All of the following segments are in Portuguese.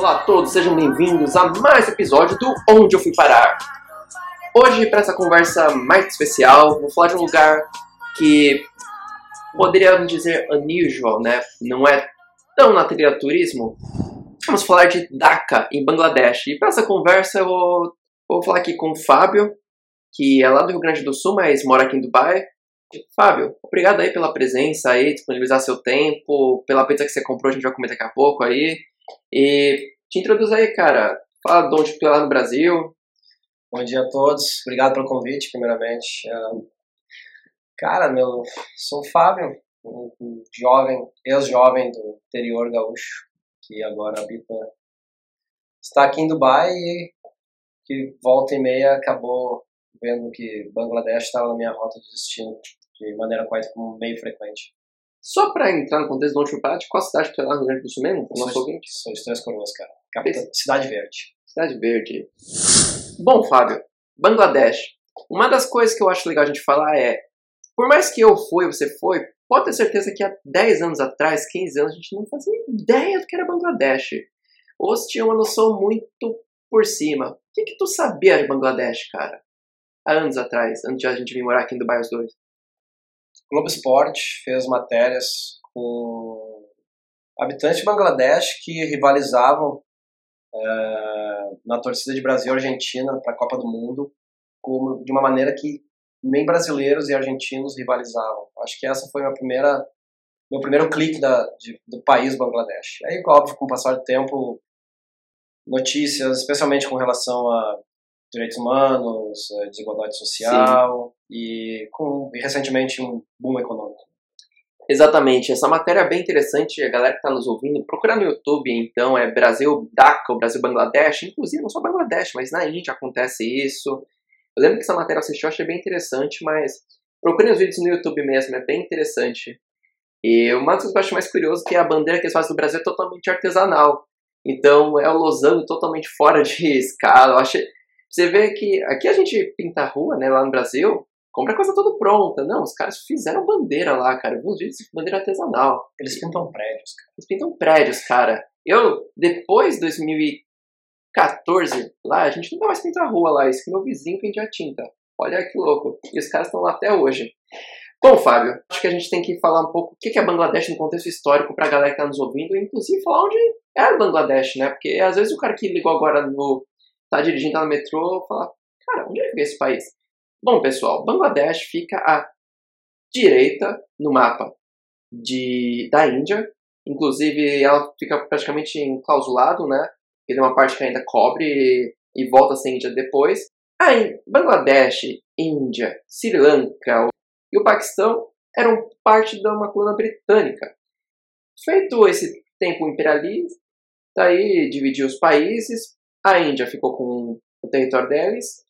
Olá a todos, sejam bem-vindos a mais um episódio do Onde Eu Fui Parar. Hoje, para essa conversa mais especial, vou falar de um lugar que poderíamos dizer unusual, né? Não é tão na trilha turismo. Vamos falar de Dhaka, em Bangladesh. E para essa conversa, eu vou, vou falar aqui com o Fábio, que é lá do Rio Grande do Sul, mas mora aqui em Dubai. Fábio, obrigado aí pela presença aí, disponibilizar seu tempo, pela pizza que você comprou, a gente vai comer daqui a pouco aí. E te introduz aí, cara. Fala de onde tu é lá no Brasil. Bom dia a todos. Obrigado pelo convite, primeiramente. Cara, meu, sou o Fábio, um jovem, ex-jovem do interior gaúcho, que agora habita, está aqui em Dubai e que volta e meia acabou vendo que Bangladesh estava na minha rota de destino de maneira quase meio frequente. Só para entrar no contexto do Onde de qual cidade tu é lá no Rio Grande do Sul mesmo? Nosso ouvinte? De Três Coroas, cara. Capital, Cidade Verde. Cidade Verde. Bom, Fábio, Bangladesh. Uma das coisas que eu acho legal a gente falar é, por mais que eu fui, você foi, pode ter certeza que há 10 anos atrás, 15 anos, a gente não fazia ideia do que era Bangladesh. Ou se tinha uma noção muito por cima. O que, que tu sabia de Bangladesh, cara? Há anos atrás, antes de a gente vir morar aqui em Dubai os dois. Globo Esporte fez matérias com habitantes de Bangladesh que rivalizavam é, na torcida de Brasil e Argentina para a Copa do Mundo como, de uma maneira que nem brasileiros e argentinos rivalizavam. Acho que essa foi a primeira meu primeiro clique da, de, do país Bangladesh. Aí, óbvio, com o passar do tempo, notícias, especialmente com relação a direitos humanos, desigualdade social com recentemente um boom econômico. Exatamente, essa matéria é bem interessante, a galera que está nos ouvindo, procura no YouTube, então, é Brasil DACA, o Brasil Bangladesh, inclusive não só Bangladesh, mas na Índia acontece isso. Eu lembro que essa matéria eu assisti, eu achei bem interessante, mas procure os vídeos no YouTube mesmo, é bem interessante. E uma das coisas que eu acho mais curioso é que a bandeira que eles fazem do Brasil é totalmente artesanal. Então é o losango totalmente fora de escala. Eu achei, você vê que aqui a gente pinta a rua, né, lá no Brasil, compra coisa toda pronta. Não, os caras fizeram bandeira lá, cara. Eu vi uns vídeos de bandeira artesanal. Eles pintam prédios, cara. Eles pintam prédios, cara. Eu, depois de 2014, lá, a gente não mais pinta a rua lá. Isso que meu vizinho a tinta. Olha que louco. E os caras estão lá até hoje. Bom, Fábio, acho que a gente tem que falar um pouco o que é Bangladesh no contexto histórico para a galera que está nos ouvindo, e inclusive falar onde é Bangladesh, né? Porque às vezes o cara que ligou agora no tá dirigindo tá no metrô, fala, cara, onde é que é esse país? Bom, pessoal, Bangladesh fica à direita no mapa de, da Índia. Inclusive, ela fica praticamente enclausulado, né? Ele é uma parte que ainda cobre e, e volta a ser Índia depois. Aí, Bangladesh, Índia, Sri Lanka e o Paquistão eram parte de uma coluna britânica. Feito esse tempo imperialista, daí dividiu os países, a Índia ficou com o território deles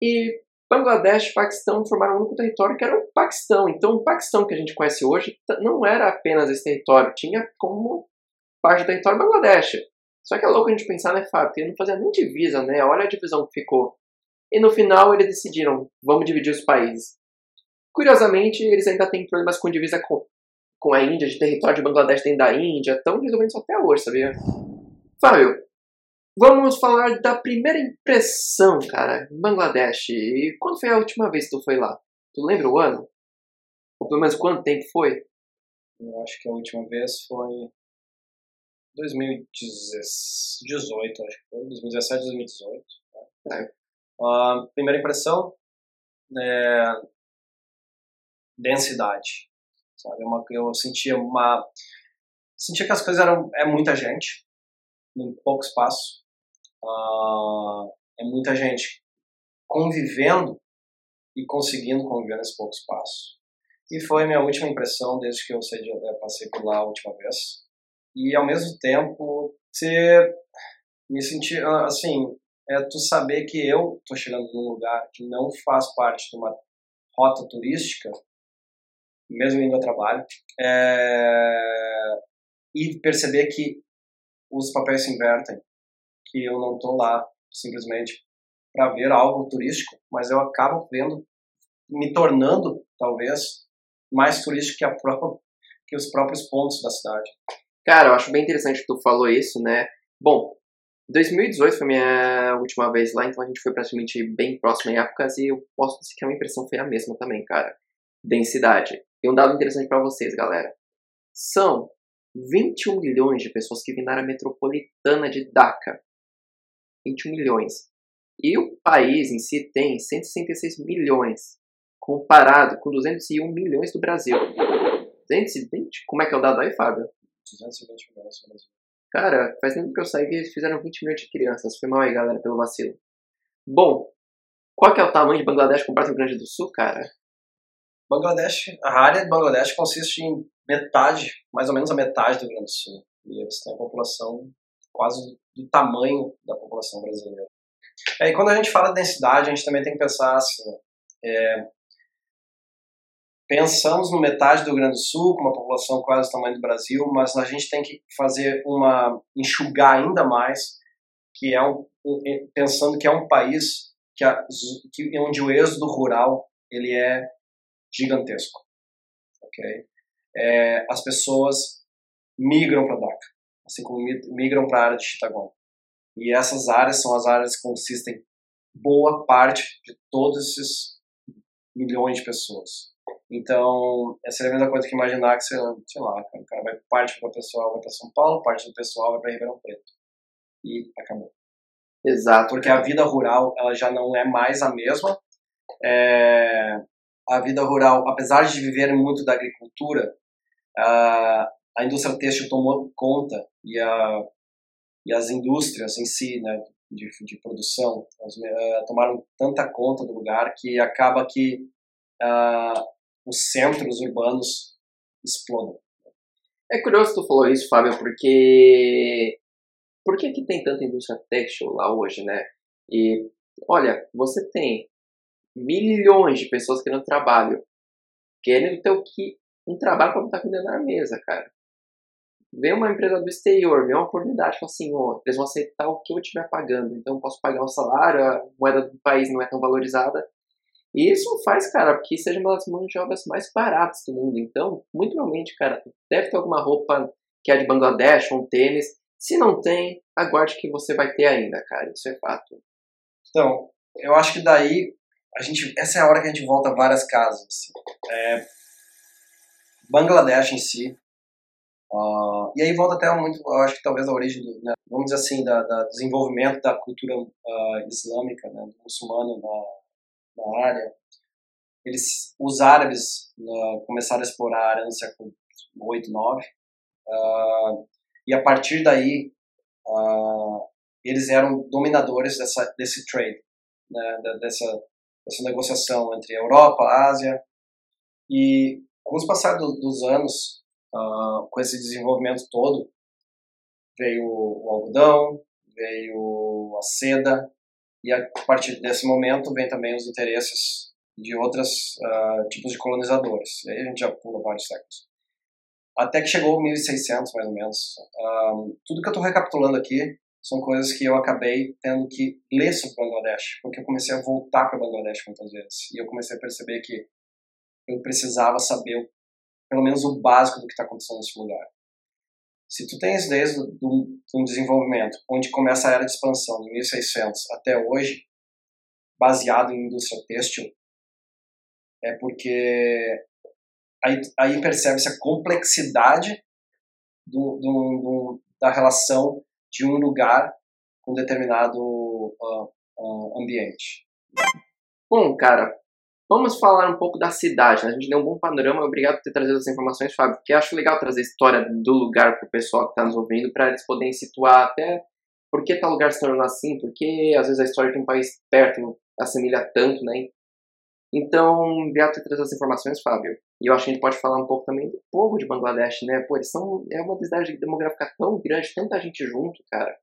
e Bangladesh e Paquistão formaram um único território que era o Paquistão. Então, o Paquistão que a gente conhece hoje não era apenas esse território, tinha como parte do território Bangladesh. Só que é louco a gente pensar, né, Fábio? Porque não fazia nem divisa, né? Olha a divisão que ficou. E no final eles decidiram, vamos dividir os países. Curiosamente, eles ainda têm problemas com divisa com, com a Índia, de território de Bangladesh dentro da Índia, estão resolvendo isso até hoje, sabia? Fábio, Vamos falar da primeira impressão, cara, em Bangladesh. E quando foi a última vez que tu foi lá? Tu lembra o ano? Ou pelo menos quanto tempo foi? Eu acho que a última vez foi 2018, acho que foi 2017, 2018. Né? É. Uh, primeira impressão é densidade, sabe? Uma, eu sentia uma sentia que as coisas eram é muita gente em pouco espaço uh, é muita gente convivendo e conseguindo conviver nesse pouco espaço. E foi minha última impressão desde que eu passei por lá a última vez. E ao mesmo tempo, ter me sentir ah, assim, é tu saber que eu tô chegando num lugar que não faz parte de uma rota turística, mesmo indo ao trabalho, é, e perceber que os papéis se invertem que eu não estou lá simplesmente para ver algo turístico, mas eu acabo vendo, me tornando talvez mais turístico que, a própria, que os próprios pontos da cidade. Cara, eu acho bem interessante que tu falou isso, né? Bom, 2018 foi minha última vez lá, então a gente foi praticamente bem próximo em épocas e eu posso dizer que a minha impressão foi a mesma também, cara. Densidade. E um dado interessante para vocês, galera. São 21 milhões de pessoas que vêm na área metropolitana de Dhaka. 21 milhões. E o país em si tem 166 milhões, comparado com 201 milhões do Brasil. 220? Como é que é o dado aí, Fábio? 220 milhões no Brasil. Cara, faz tempo que eu saí que eles fizeram 20 milhões de crianças. Foi mal aí, galera, pelo vacilo. Bom, qual que é o tamanho de Bangladesh comparado com o Rio Grande do Sul, cara? Bangladesh, a área de Bangladesh consiste em metade, mais ou menos a metade do Rio Grande do Sul. E eles têm a população quase do tamanho da população brasileira. É, e quando a gente fala de densidade, a gente também tem que pensar assim, é, pensamos no metade do Rio Grande do Sul, com uma população quase do tamanho do Brasil, mas a gente tem que fazer uma enxugar ainda mais, que é um, pensando que é um país que, a, que onde o êxodo rural ele é gigantesco, ok? É, as pessoas migram para Dhaka, assim como migram para a área de Chittagong. E essas áreas são as áreas que consistem boa parte de todos esses milhões de pessoas. Então, essa é a mesma coisa que imaginar que, sei lá, sei lá o cara vai, parte do pessoal vai para São Paulo, parte do pessoal vai para Ribeirão Preto. E acabou. Exato. Porque a vida rural, ela já não é mais a mesma. É, a vida rural, apesar de viver muito da agricultura, a, a indústria têxtil tomou conta e, a, e as indústrias em si, né, de, de produção, elas, uh, tomaram tanta conta do lugar que acaba que uh, os centros urbanos explodem. É curioso que tu falou isso, Fábio, porque por que, que tem tanta indústria têxtil lá hoje, né? E olha, você tem milhões de pessoas querendo trabalho, querendo ter o que um trabalho para botar comida na mesa, cara. Vem uma empresa do exterior, vem uma oportunidade, fala assim, oh, eles vão aceitar o que eu estiver pagando, então eu posso pagar um salário, a moeda do país não é tão valorizada, e isso faz, cara, que seja uma das mãos de obras mais baratas do mundo. Então, muito provavelmente, cara, deve ter alguma roupa que é de Bangladesh, um tênis. Se não tem, aguarde que você vai ter ainda, cara. Isso é fato. Então, eu acho que daí a gente, essa é a hora que a gente volta a várias casas. Assim. É, Bangladesh em si, uh, e aí volta até muito, eu acho que talvez a origem, do, né, vamos dizer assim, da, da desenvolvimento da cultura uh, islâmica, né, do muçulmano na, na área, eles, os árabes uh, começaram a explorar a área no século 8, 9, uh, e a partir daí uh, eles eram dominadores dessa, desse trade, né, dessa, dessa negociação entre Europa, Ásia, e com os passar do, dos anos, uh, com esse desenvolvimento todo, veio o algodão, veio a seda, e a partir desse momento vem também os interesses de outros uh, tipos de colonizadores. E aí a gente já pula vários séculos. Até que chegou 1600, mais ou menos. Um, tudo que eu estou recapitulando aqui são coisas que eu acabei tendo que ler sobre Bangladesh, porque eu comecei a voltar para Bangladesh muitas vezes. E eu comecei a perceber que eu precisava saber pelo menos o básico do que está acontecendo nesse lugar. Se tu tens desde um desenvolvimento, onde começa a era de expansão, de 1600 até hoje, baseado em indústria têxtil, é porque aí, aí percebe-se a complexidade do, do, do, da relação de um lugar com determinado uh, uh, ambiente. Bom, cara, Vamos falar um pouco da cidade. Né? A gente deu um bom panorama. Obrigado por ter trazido essas informações, Fábio, porque acho legal trazer a história do lugar para o pessoal que está nos ouvindo, para eles poderem situar até por que tal lugar se tornou assim, porque às vezes a história de um país perto assemelha tanto, né? Então, obrigado por trazido essas informações, Fábio. E eu acho que a gente pode falar um pouco também do povo de Bangladesh, né? Pô, eles são, é uma densidade demográfica tão grande, tanta gente junto, cara.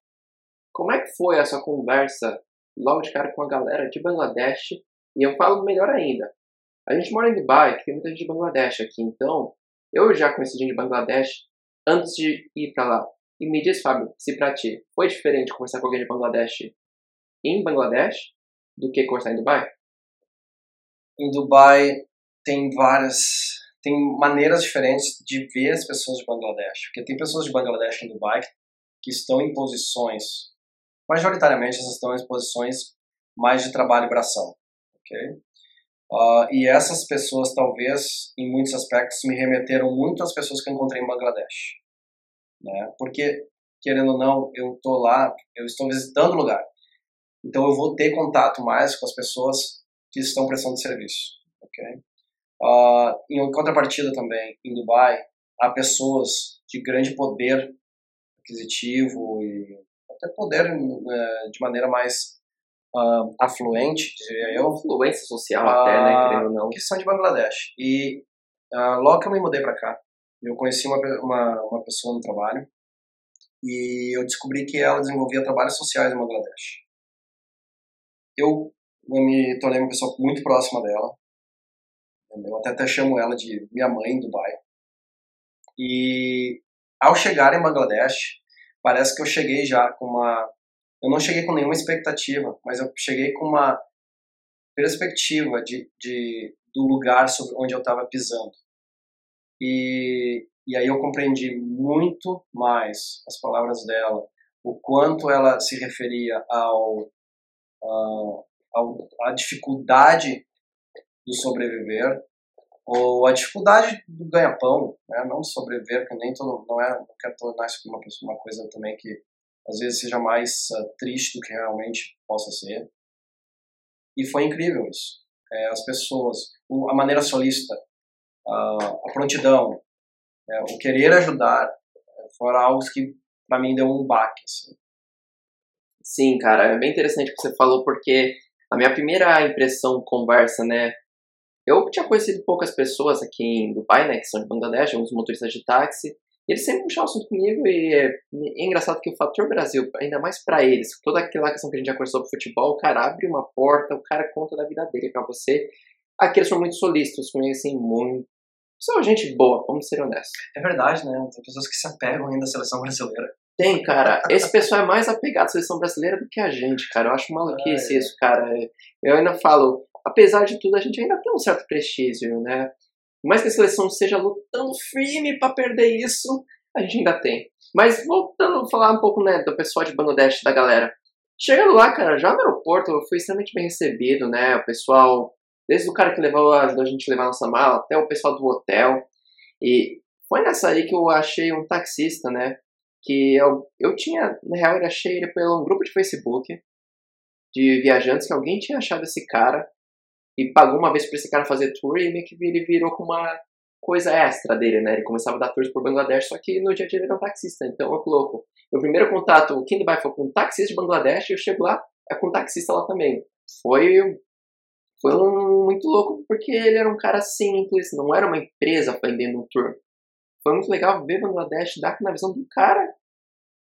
Como é que foi essa conversa logo de cara com a galera de Bangladesh e eu falo melhor ainda. A gente mora em Dubai, que tem muita gente de Bangladesh aqui, então eu já conheci gente de Bangladesh antes de ir para lá. E me diz, Fábio, se para ti foi diferente conversar com alguém de Bangladesh em Bangladesh do que conversar em Dubai? Em Dubai tem várias, tem maneiras diferentes de ver as pessoas de Bangladesh. Porque tem pessoas de Bangladesh em Dubai que estão em posições majoritariamente elas estão em posições mais de trabalho e bração, ok? Uh, e essas pessoas, talvez, em muitos aspectos, me remeteram muito às pessoas que eu encontrei em Bangladesh. Né? Porque, querendo ou não, eu estou lá, eu estou visitando o lugar. Então, eu vou ter contato mais com as pessoas que estão prestando serviço. Okay? Uh, em contrapartida também, em Dubai, há pessoas de grande poder aquisitivo e até poder uh, de maneira mais uh, afluente, diria eu. Influência social até, né, querendo ou não. Que são de Bangladesh. E logo que eu me mudei para cá, eu conheci uma, uma, uma pessoa no trabalho e eu descobri que ela desenvolvia trabalhos sociais em Bangladesh. Eu, eu me tornei uma pessoa muito próxima dela. Eu até, até chamo ela de minha mãe em Dubai. E ao chegar em Bangladesh, parece que eu cheguei já com uma. Eu não cheguei com nenhuma expectativa, mas eu cheguei com uma perspectiva de, de do lugar sobre onde eu estava pisando. E, e aí eu compreendi muito mais as palavras dela, o quanto ela se referia ao, a dificuldade do sobreviver ou a dificuldade do ganha-pão, né? não sobreviver, que nem todo, não é, não quero tornar isso uma, uma coisa também que às vezes seja mais uh, triste do que realmente possa ser. E foi incrível isso. É, as pessoas, a maneira solista, uh, a prontidão, é, o querer ajudar, é, foram algo que para mim deu um baque. Assim. Sim, cara, é bem interessante o que você falou, porque a minha primeira impressão, conversa, né, eu tinha conhecido poucas pessoas aqui em Dubai, né, que são de Bangladesh, alguns motoristas de táxi, e eles sempre puxavam assunto comigo e é, é, engraçado que o fator Brasil, ainda mais para eles, toda aquela questão que a gente já conversou sobre futebol, o cara abre uma porta, o cara conta da vida dele para você. Aqui eles são muito solícitos, conhecem muito. São gente boa, vamos ser honestos. É verdade, né? Tem pessoas que se apegam ainda à seleção brasileira. Tem, cara. Esse pessoal é mais apegado à seleção brasileira do que a gente, cara. Eu acho maluquice é, isso, cara. Eu ainda falo, apesar de tudo, a gente ainda tem um certo prestígio, né? Por mais que a seleção esteja lutando firme para perder isso, a gente ainda tem. Mas voltando a falar um pouco, né, do pessoal de Bangladesh, da galera. Chegando lá, cara, já no aeroporto eu fui extremamente bem recebido, né? O pessoal, desde o cara que levou, ajudou a gente a levar nossa mala, até o pessoal do hotel. E foi nessa aí que eu achei um taxista, né? Que eu, eu tinha, na real, eu achei ele pelo um grupo de Facebook de viajantes que alguém tinha achado esse cara e pagou uma vez para esse cara fazer tour e meio que ele virou com uma coisa extra dele, né? Ele começava a dar tours por Bangladesh, só que no dia a dia ele era um taxista, então eu louco. Meu primeiro contato, o Dubai foi com um taxista de Bangladesh e eu chego lá, é com um taxista lá também. Foi, foi um, muito louco porque ele era um cara simples, não era uma empresa vendendo um tour. Foi muito legal ver Bangladesh dar na visão do cara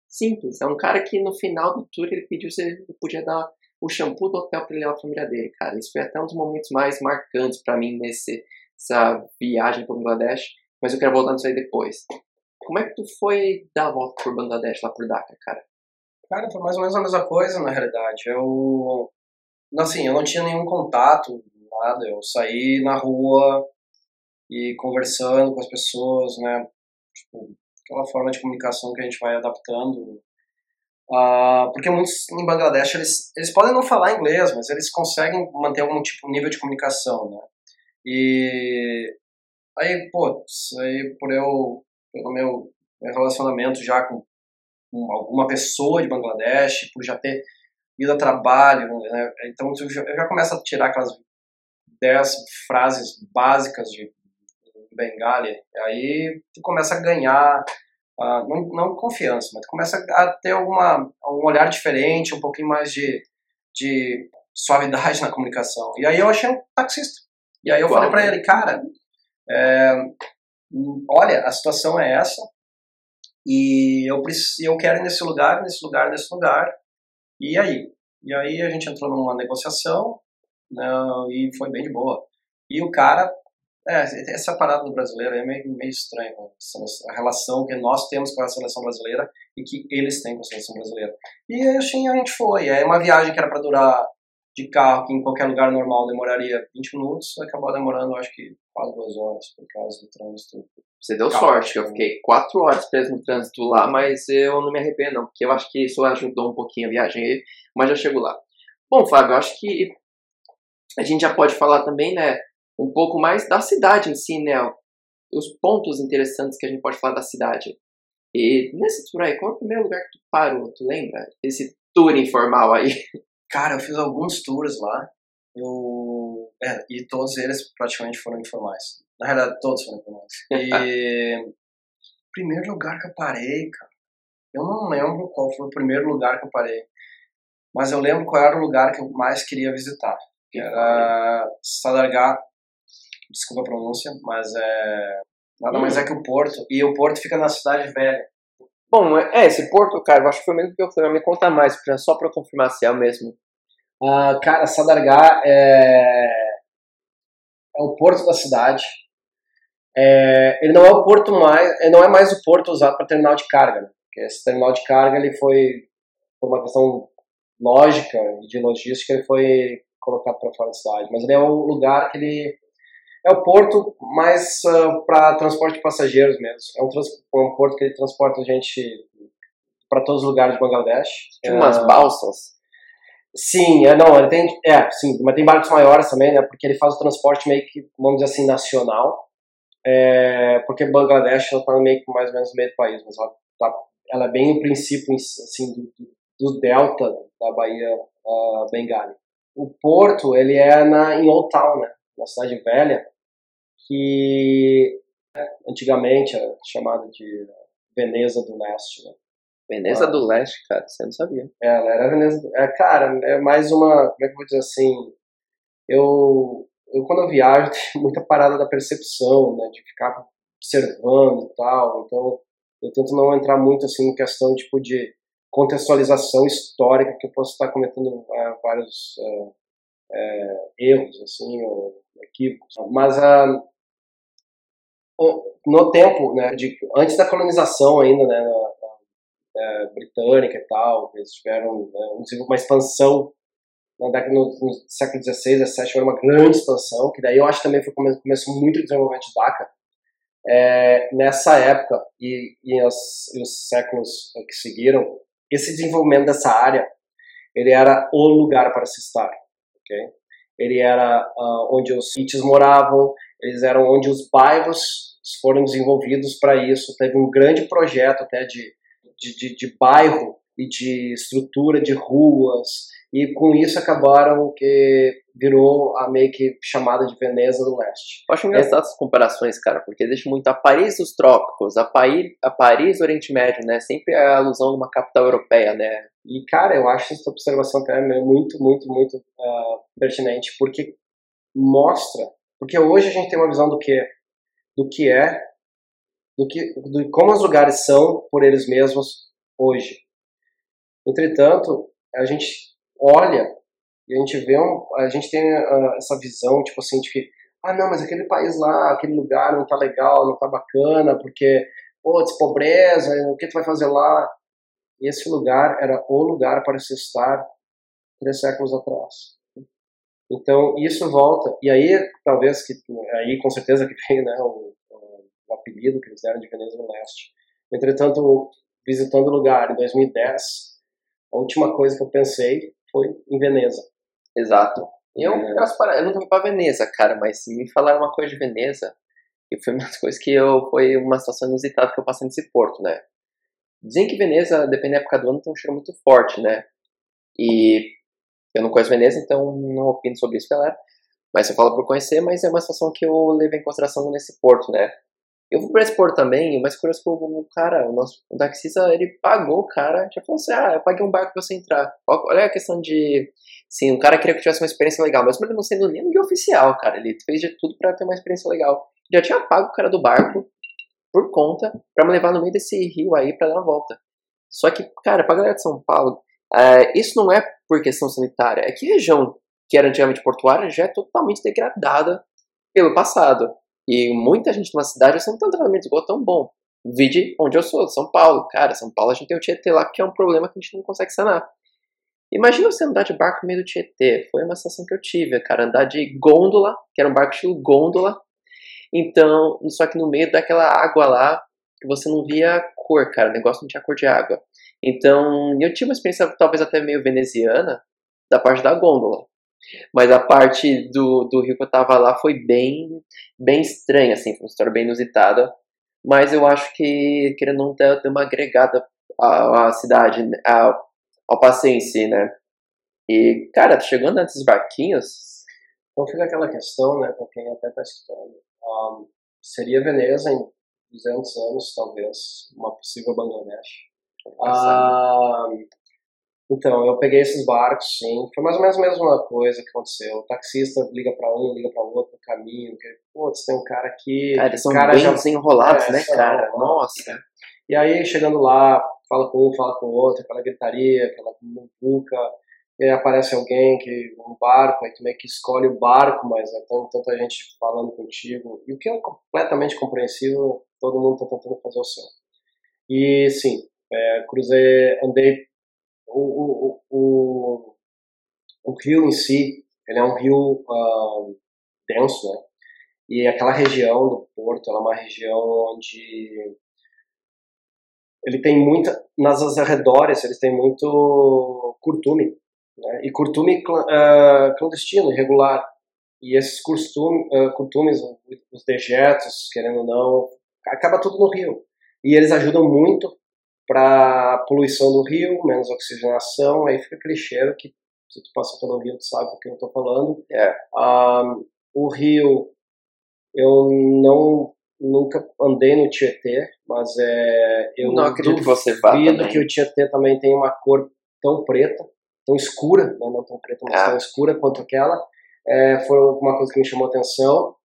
simples. É um cara que no final do tour ele pediu se ele podia dar o shampoo do hotel para ele levar a família dele, cara. Isso foi até um dos momentos mais marcantes para mim nesse essa viagem para Bangladesh, mas eu quero voltar nisso aí depois. Como é que tu foi dar a volta por Bangladesh lá por Dhaka, cara? Cara, foi mais ou menos a mesma coisa, na realidade. Eu, assim, eu não tinha nenhum contato, nada. Eu saí na rua e conversando com as pessoas, né? Tipo, aquela forma de comunicação que a gente vai adaptando Uh, porque muitos em Bangladesh eles, eles podem não falar inglês, mas eles conseguem manter algum tipo nível de comunicação, né? E aí, pô, aí por eu pelo meu relacionamento já com, com alguma pessoa de Bangladesh, por já ter ido a trabalho, né? então eu já, eu já começo a tirar aquelas 10 frases básicas de Bengali, aí tu começa a ganhar uh, não, não confiança, mas começa a ter alguma, um olhar diferente, um pouquinho mais de, de suavidade na comunicação. E aí eu achei um taxista. E aí eu falei para ele, cara, é, olha, a situação é essa, e eu, eu quero ir nesse lugar, nesse lugar, nesse lugar, e aí? E aí a gente entrou numa negociação, né, e foi bem de boa. E o cara é, essa parada do brasileiro é meio, meio estranha, né? a relação que nós temos com a seleção brasileira e que eles têm com a seleção brasileira. E assim a gente foi, é uma viagem que era para durar de carro, que em qualquer lugar normal demoraria 20 minutos, acabou demorando, acho que quase duas horas, por causa do trânsito. Você deu sorte, que eu fiquei quatro horas preso no trânsito lá, mas eu não me arrependo, não, porque eu acho que isso ajudou um pouquinho a viagem mas já chego lá. Bom, Fábio, eu acho que a gente já pode falar também, né, um pouco mais da cidade em si, né, os pontos interessantes que a gente pode falar da cidade. E nesse tour aí, qual é o primeiro lugar que tu parou, tu lembra? Esse tour informal aí. Cara, eu fiz alguns tours lá. Eu, é, e todos eles praticamente foram informais. Na realidade, todos foram informais. E primeiro lugar que eu parei, cara. Eu não lembro qual foi o primeiro lugar que eu parei. Mas eu lembro qual era o lugar que eu mais queria visitar. Que era Sadargá. Desculpa a pronúncia, mas é. Nada mais é que o Porto. E o Porto fica na cidade velha. Bom, é, esse Porto, cara, eu acho que foi mesmo que eu fui. Me conta mais, pra, só pra confirmar se é o mesmo. Uh, cara, Sadargá é, é o porto da cidade. É, ele não é o porto mais, ele não é mais o porto usado para terminal de carga. Né? Porque esse terminal de carga ele foi por uma questão lógica e de logística ele foi colocado para fora da cidade. Mas ele é o lugar que ele é o porto mais uh, ah, para transporte de passageiros mesmo. É um, um, porto que ele transporta a gente para todos os lugares de Bangladesh. Tem umas uh, balsas. Sim, é, não, ele tem, é, sim, mas tem barcos maiores também, né, porque ele faz o transporte meio que, vamos dizer assim, nacional, é, porque Bangladesh ela tá meio que mais ou menos no meio do país, mas ela, tá, ela é bem o princípio, assim, do, do delta da Baía uh, Bengali. O porto, ele é na, em Old Town, né, na cidade velha, que antigamente era chamada de Veneza do Leste, né, Veneza ah. do Leste, cara, você não sabia. É, ela era Veneza. É, cara, é mais uma. Como é que eu vou dizer assim? Eu, eu quando eu viajo, tenho muita parada da percepção, né? De ficar observando e tal. Então, eu tento não entrar muito assim em questão tipo de contextualização histórica que eu posso estar cometendo é, vários é, é, erros assim ou equívocos mas uh, no tempo né de antes da colonização ainda né é, britânica e tal, eles tiveram né, uma expansão na década no, no século XVI, XVII, foi uma grande expansão, que daí eu acho que também foi come, começou muito o desenvolvimento de DACA. É, nessa época e, e, os, e os séculos que seguiram, esse desenvolvimento dessa área, ele era o lugar para se estar, ok? Ele era uh, onde os sítios moravam, eles eram onde os bairros foram desenvolvidos para isso. Teve um grande projeto até de de, de, de bairro e de estrutura de ruas, e com isso acabaram que virou a meio que chamada de Veneza do Leste. Eu acho engraçado é. essas comparações, cara, porque deixa muito a Paris dos trópicos, a Paris, a Paris do Oriente Médio, né? Sempre a alusão de uma capital europeia, né? E, cara, eu acho essa observação até muito, muito, muito uh, pertinente, porque mostra, porque hoje a gente tem uma visão do que, do que é do que do como os lugares são por eles mesmos hoje. Entretanto, a gente olha e a gente vê um, a gente tem uh, essa visão tipo assim de que ah não, mas aquele país lá, aquele lugar não tá legal, não tá bacana, porque pô, pobreza, o que tu vai fazer lá? E esse lugar era o lugar para se estar três séculos atrás. Então isso volta e aí talvez que aí com certeza que tem né o, o apelido que eles deram de Veneza do Leste. Entretanto, visitando o lugar em 2010, a última coisa que eu pensei foi em Veneza. Exato. Eu, é... eu nunca fui pra Veneza, cara, mas se me falaram uma coisa de Veneza, e foi uma das coisas que eu, foi uma situação inusitada que eu passei nesse porto, né? Dizem que Veneza, depende da época do ano, tem um cheiro muito forte, né? E eu não conheço Veneza, então não opino sobre isso, galera. Mas eu falo por conhecer, mas é uma situação que eu levei em consideração nesse porto, né? Eu fui pra expor também, mas curioso que o cara, o nosso o taxista, ele pagou o cara, já falou assim, ah, eu paguei um barco pra você entrar. Olha a questão de, sim, o cara queria que tivesse uma experiência legal, mesmo ele não sendo nem guia oficial, cara, ele fez de tudo para ter uma experiência legal. Já tinha pago o cara do barco, por conta, para me levar no meio desse rio aí para dar uma volta. Só que, cara, pra galera de São Paulo, uh, isso não é por questão sanitária, é que a região que era antigamente portuária já é totalmente degradada pelo passado. E muita gente numa cidade não tem um tratamento de esgoto tão bom. Vide onde eu sou, São Paulo. Cara, São Paulo a gente tem o Tietê lá, que é um problema que a gente não consegue sanar. Imagina você andar de barco no meio do Tietê. Foi uma sensação que eu tive, cara. Andar de gôndola, que era um barco estilo gôndola. Então, só que no meio daquela água lá, você não via cor, cara. O negócio não tinha cor de água. Então, eu tive uma experiência talvez até meio veneziana da parte da gôndola. Mas a parte do, do rio que eu tava lá foi bem, bem estranha, assim, foi uma história bem inusitada. Mas eu acho que, querendo não ter, uma agregada à, à cidade, ao, ao passeio em si, né? E, cara, chegando nesses barquinhos. Então fica aquela questão, né, pra quem até tá escutando. Um, seria Veneza em 200 anos, talvez, uma possível Bangladesh. Um, então, eu peguei esses barcos, sim. Foi mais ou menos a mesma coisa que aconteceu. O taxista liga para um, liga para outro caminho. Putz, tem um cara aqui. Cara, eles são cara bem já- desenrolados, É, né, cara? ó. Nossa. E aí, chegando lá, fala com um, fala com o outro, aquela gritaria, aquela muvuca. E aí aparece alguém que um barco, aí tu meio que escolhe o barco, mas é tão, tanta gente falando contigo. E o que é completamente compreensível, todo mundo tá tentando fazer o seu. E sim, é, cruzei, andei. O, o, o, o, rio em si, ele é um rio ah, denso, né? E aquela região do porto, ela é uma região onde ele tem muita nas arredores eles têm muito curtume né? e curtume ah, clandestino irregular e esses ah, curtumes os dejetos querendo ou não acaba tudo no rio e eles ajudam muito para poluição do rio menos oxigenação aí fica aquele cheiro que se tu passa pelo rio tu sabe do que eu estou falando É. O rio eu não nunca andei no Tietê, mas é eu Não acredito que você vá também. que o Tietê também tem uma cor tão preta, tão escura, né, não tão preta, mas Ah. tão escura quanto aquela. É, foi uma coisa que me chamou atenção.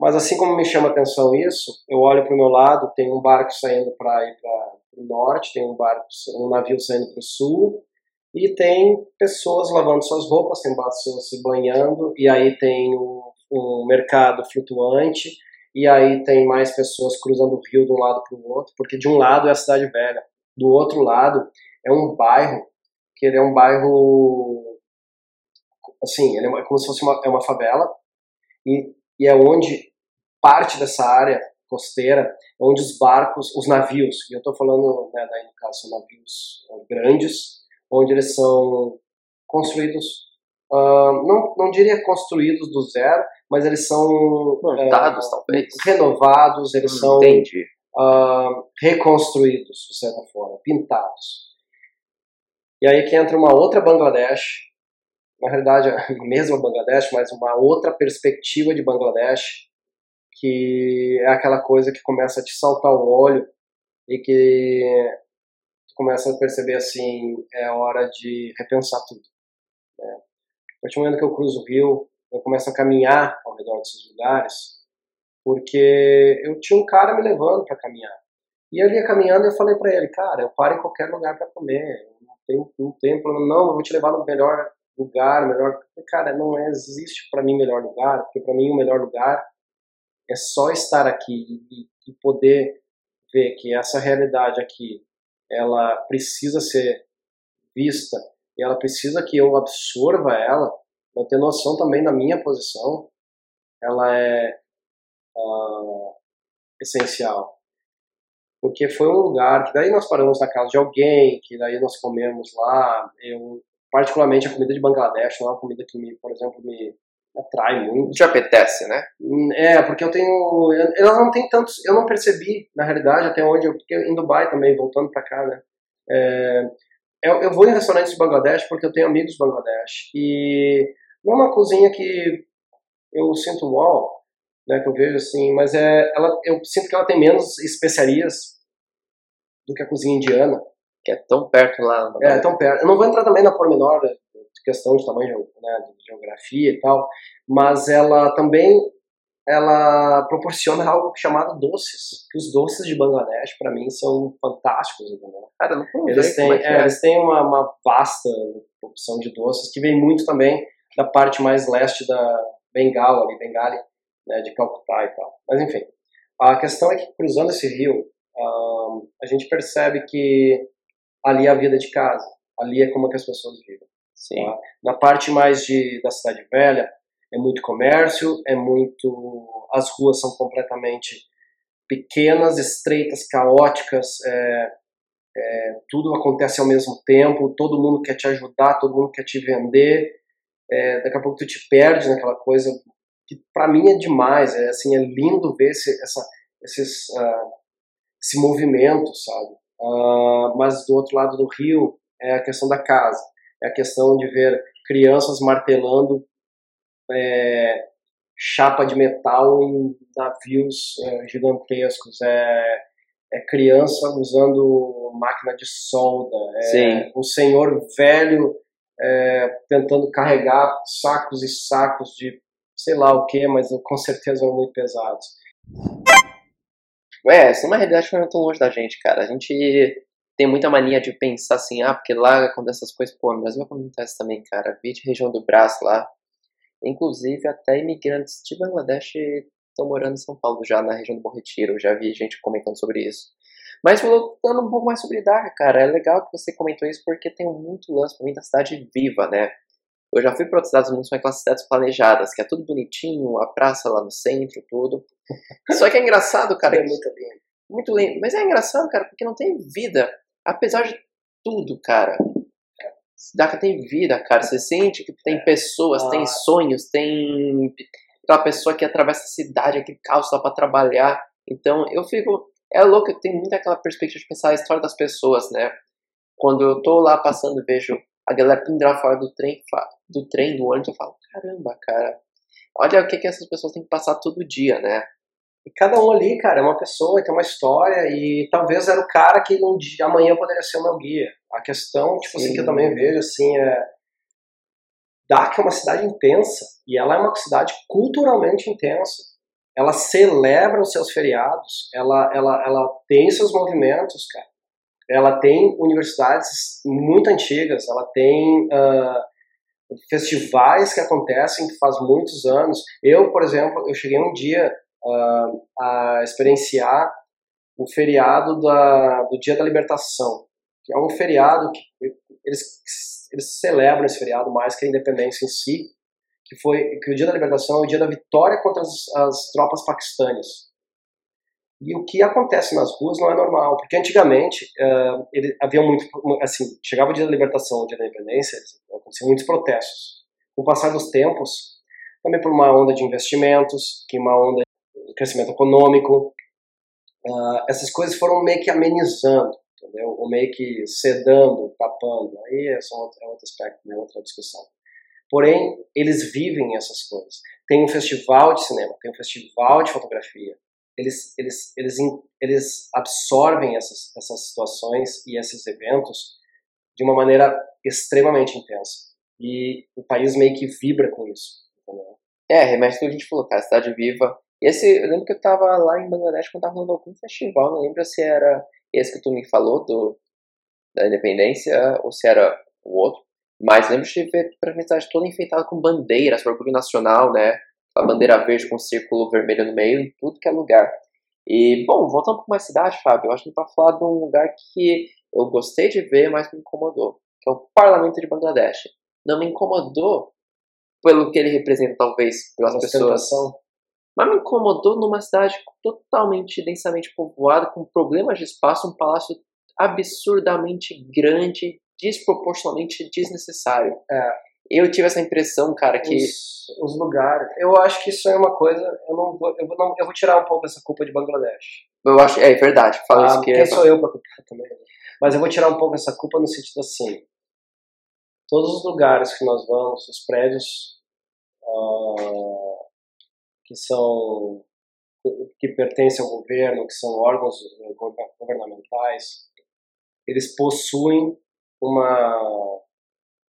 Mas assim como me chama atenção isso, eu olho para o meu lado, tem um barco saindo para ir para o norte, tem um barco, um navio saindo para o sul, e tem pessoas lavando suas roupas, tem pessoas se banhando, e aí tem um, um mercado flutuante, e aí tem mais pessoas cruzando o rio de um lado para o outro, porque de um lado é a cidade velha, do outro lado é um bairro que ele é um bairro assim, ele é como se fosse uma, é uma favela e, e é onde parte dessa área costeira onde os barcos, os navios, e eu estou falando, né, daí no caso, são navios eh, grandes, onde eles são construídos, ah, não, não diria construídos do zero, mas eles são Montados, eh, talvez. renovados, eles Hum, são ah, reconstruídos, de certa forma, pintados. E aí que entra uma outra Bangladesh, na realidade a mesma Bangladesh, mas uma outra perspectiva de Bangladesh, que é aquela coisa que começa a te saltar o olho e que tu começa a perceber assim, é hora de repensar tudo. Né? A partir do momento que eu cruzo o rio, eu começo a caminhar ao redor desses lugares, porque eu tinha um cara me levando para caminhar. E eu ia caminhando e eu falei para ele, cara, eu paro em qualquer lugar para comer, não tenho, não tenho problema, não, eu vou te levar no melhor lugar, melhor. Cara, não existe para mim melhor lugar, porque para mim o melhor lugar é só estar aqui e, e poder ver que essa realidade aqui, ela precisa ser vista e ela precisa que eu absorva ela, eu ter noção também da minha posição, ela é ah, essencial. Porque foi um lugar que daí nós paramos na casa de alguém, que daí nós comemos lá. Eu, particularmente, a comida de Bangladesh não é uma comida que, me, por exemplo, me atrai muito. Te apetece, né? É, porque eu tenho. Elas não tem tantos. Eu não percebi, na realidade, até onde. Eu, porque em Dubai também, voltando pra cá, né? É, eu, eu vou em restaurantes de Bangladesh porque eu tenho amigos de Bangladesh. E não é uma cozinha que eu sinto uau, né? Que eu vejo assim, mas é, ela, eu sinto que ela tem menos especiarias do que a cozinha indiana. Que é tão perto lá. É, tão perto. Eu não vou entrar também na pormenor questão de tamanho, né, de geografia e tal, mas ela também ela proporciona algo chamado doces. Que os doces de Bangladesh, para mim, são fantásticos, entendeu? Cara, não Eles têm, é é, é. eles têm uma, uma vasta opção de doces que vem muito também da parte mais leste da Bengala, ali, Bengali, né, de Calcutá e tal. Mas enfim, a questão é que cruzando esse rio, ah, a gente percebe que ali é a vida de casa, ali é como é que as pessoas vivem. Tá? Na parte mais de, da cidade velha, é muito comércio, é muito. As ruas são completamente pequenas, estreitas, caóticas, é, é, tudo acontece ao mesmo tempo, todo mundo quer te ajudar, todo mundo quer te vender, é, daqui a pouco tu te perde naquela coisa que para mim é demais, é assim, é lindo ver esse, essa, esses, uh, esse movimento, sabe? Uh, mas do outro lado do rio é a questão da casa, é a questão de ver crianças martelando é, chapa de metal em navios é, gigantescos, é, é, criança usando máquina de solda, é um senhor velho é, tentando carregar sacos e sacos de sei lá o que, mas com certeza muito pesados. É, essa é uma realidade que não é tão longe da gente, cara. A gente tem muita mania de pensar assim, ah, porque lá acontecem essas coisas, pô, no Brasil acontece também, cara. Vi de região do braço lá. Inclusive, até imigrantes de Bangladesh estão morando em São Paulo já, na região do Bom Retiro. Já vi gente comentando sobre isso. Mas falando um pouco mais sobre Dhaka, cara, é legal que você comentou isso porque tem muito lance pra mim da cidade viva, né? Eu já fui para outras cidades mundo, são aquelas cidades planejadas, que é tudo bonitinho, a praça lá no centro, tudo. Só que é engraçado, cara. É muito lindo. Muito lindo. Mas é engraçado, cara, porque não tem vida. Apesar de tudo, cara. Dhaka tem vida, cara. Você sente que tem pessoas, ah. tem sonhos, tem aquela pessoa que atravessa a cidade, aquele caos lá pra trabalhar. Então eu fico. É louco, eu tenho muito aquela perspectiva de pensar a história das pessoas, né? Quando eu tô lá passando vejo a galera pendurar fora do trem, do trem, do ônibus, eu falo, caramba, cara, olha o que, que essas pessoas têm que passar todo dia, né? E cada um ali, cara, é uma pessoa, tem uma história, e talvez era o cara que um dia, amanhã poderia ser o meu guia. A questão, tipo Sim. assim, que eu também vejo, assim, é. Dhaka é uma cidade intensa, e ela é uma cidade culturalmente intensa. Ela celebra os seus feriados, ela, ela, ela tem seus movimentos, cara ela tem universidades muito antigas, ela tem uh, festivais que acontecem faz muitos anos. Eu, por exemplo, eu cheguei um dia uh, a experienciar o feriado da, do Dia da Libertação, que é um feriado que eles, eles celebram esse feriado mais que a independência em si, que foi que o Dia da Libertação é o dia da vitória contra as, as tropas paquistanas. E o que acontece nas ruas não é normal, porque antigamente uh, ele, havia muito, assim, chegava o dia da libertação, o dia da independência, aconteciam muitos protestos. Com o passar dos tempos, também por uma onda de investimentos, que uma onda crescimento econômico, uh, essas coisas foram meio que amenizando, entendeu? Ou meio que sedando, tapando. Aí é só outro, é outro aspecto, né? outra discussão. Porém, eles vivem essas coisas. Tem um festival de cinema, tem um festival de fotografia, eles, eles, eles, eles absorvem essas, essas situações e esses eventos de uma maneira extremamente intensa. E o país meio que vibra com isso. Entendeu? É, remete que a gente falou, cara, cidade viva. Esse, eu lembro que eu tava lá em Bangladesh quando tava rolando algum festival, não lembro se era esse que tu me falou, do, da independência, ou se era o outro. Mas lembro de ver a cidade toda enfeitada com bandeiras, orgulho nacional, né? a bandeira verde com um círculo vermelho no meio em tudo que é lugar. E, bom, voltando um pouco mais à cidade, Fábio, eu acho que a gente tá falando de um lugar que eu gostei de ver, mas me incomodou, que é o Parlamento de Bangladesh. Não me incomodou pelo que ele representa, talvez, pelas pessoas. Mas me incomodou numa cidade totalmente densamente povoada, com problemas de espaço, um palácio absurdamente grande, desproporcionalmente desnecessário. É. Eu tive essa impressão, cara, que. Os, os, lugares. Eu acho que isso é uma coisa. Eu não vou. Eu vou, não, eu vou tirar um pouco essa culpa de Bangladesh. Eu acho. É, é verdade. Fala ah, isso que quem é. sou eu pra culpar também? Né? Mas eu vou tirar um pouco essa culpa no sentido assim. Todos os lugares que nós vamos, os prédios uh, que são. que pertencem ao governo, que são órgãos governamentais, eles possuem uma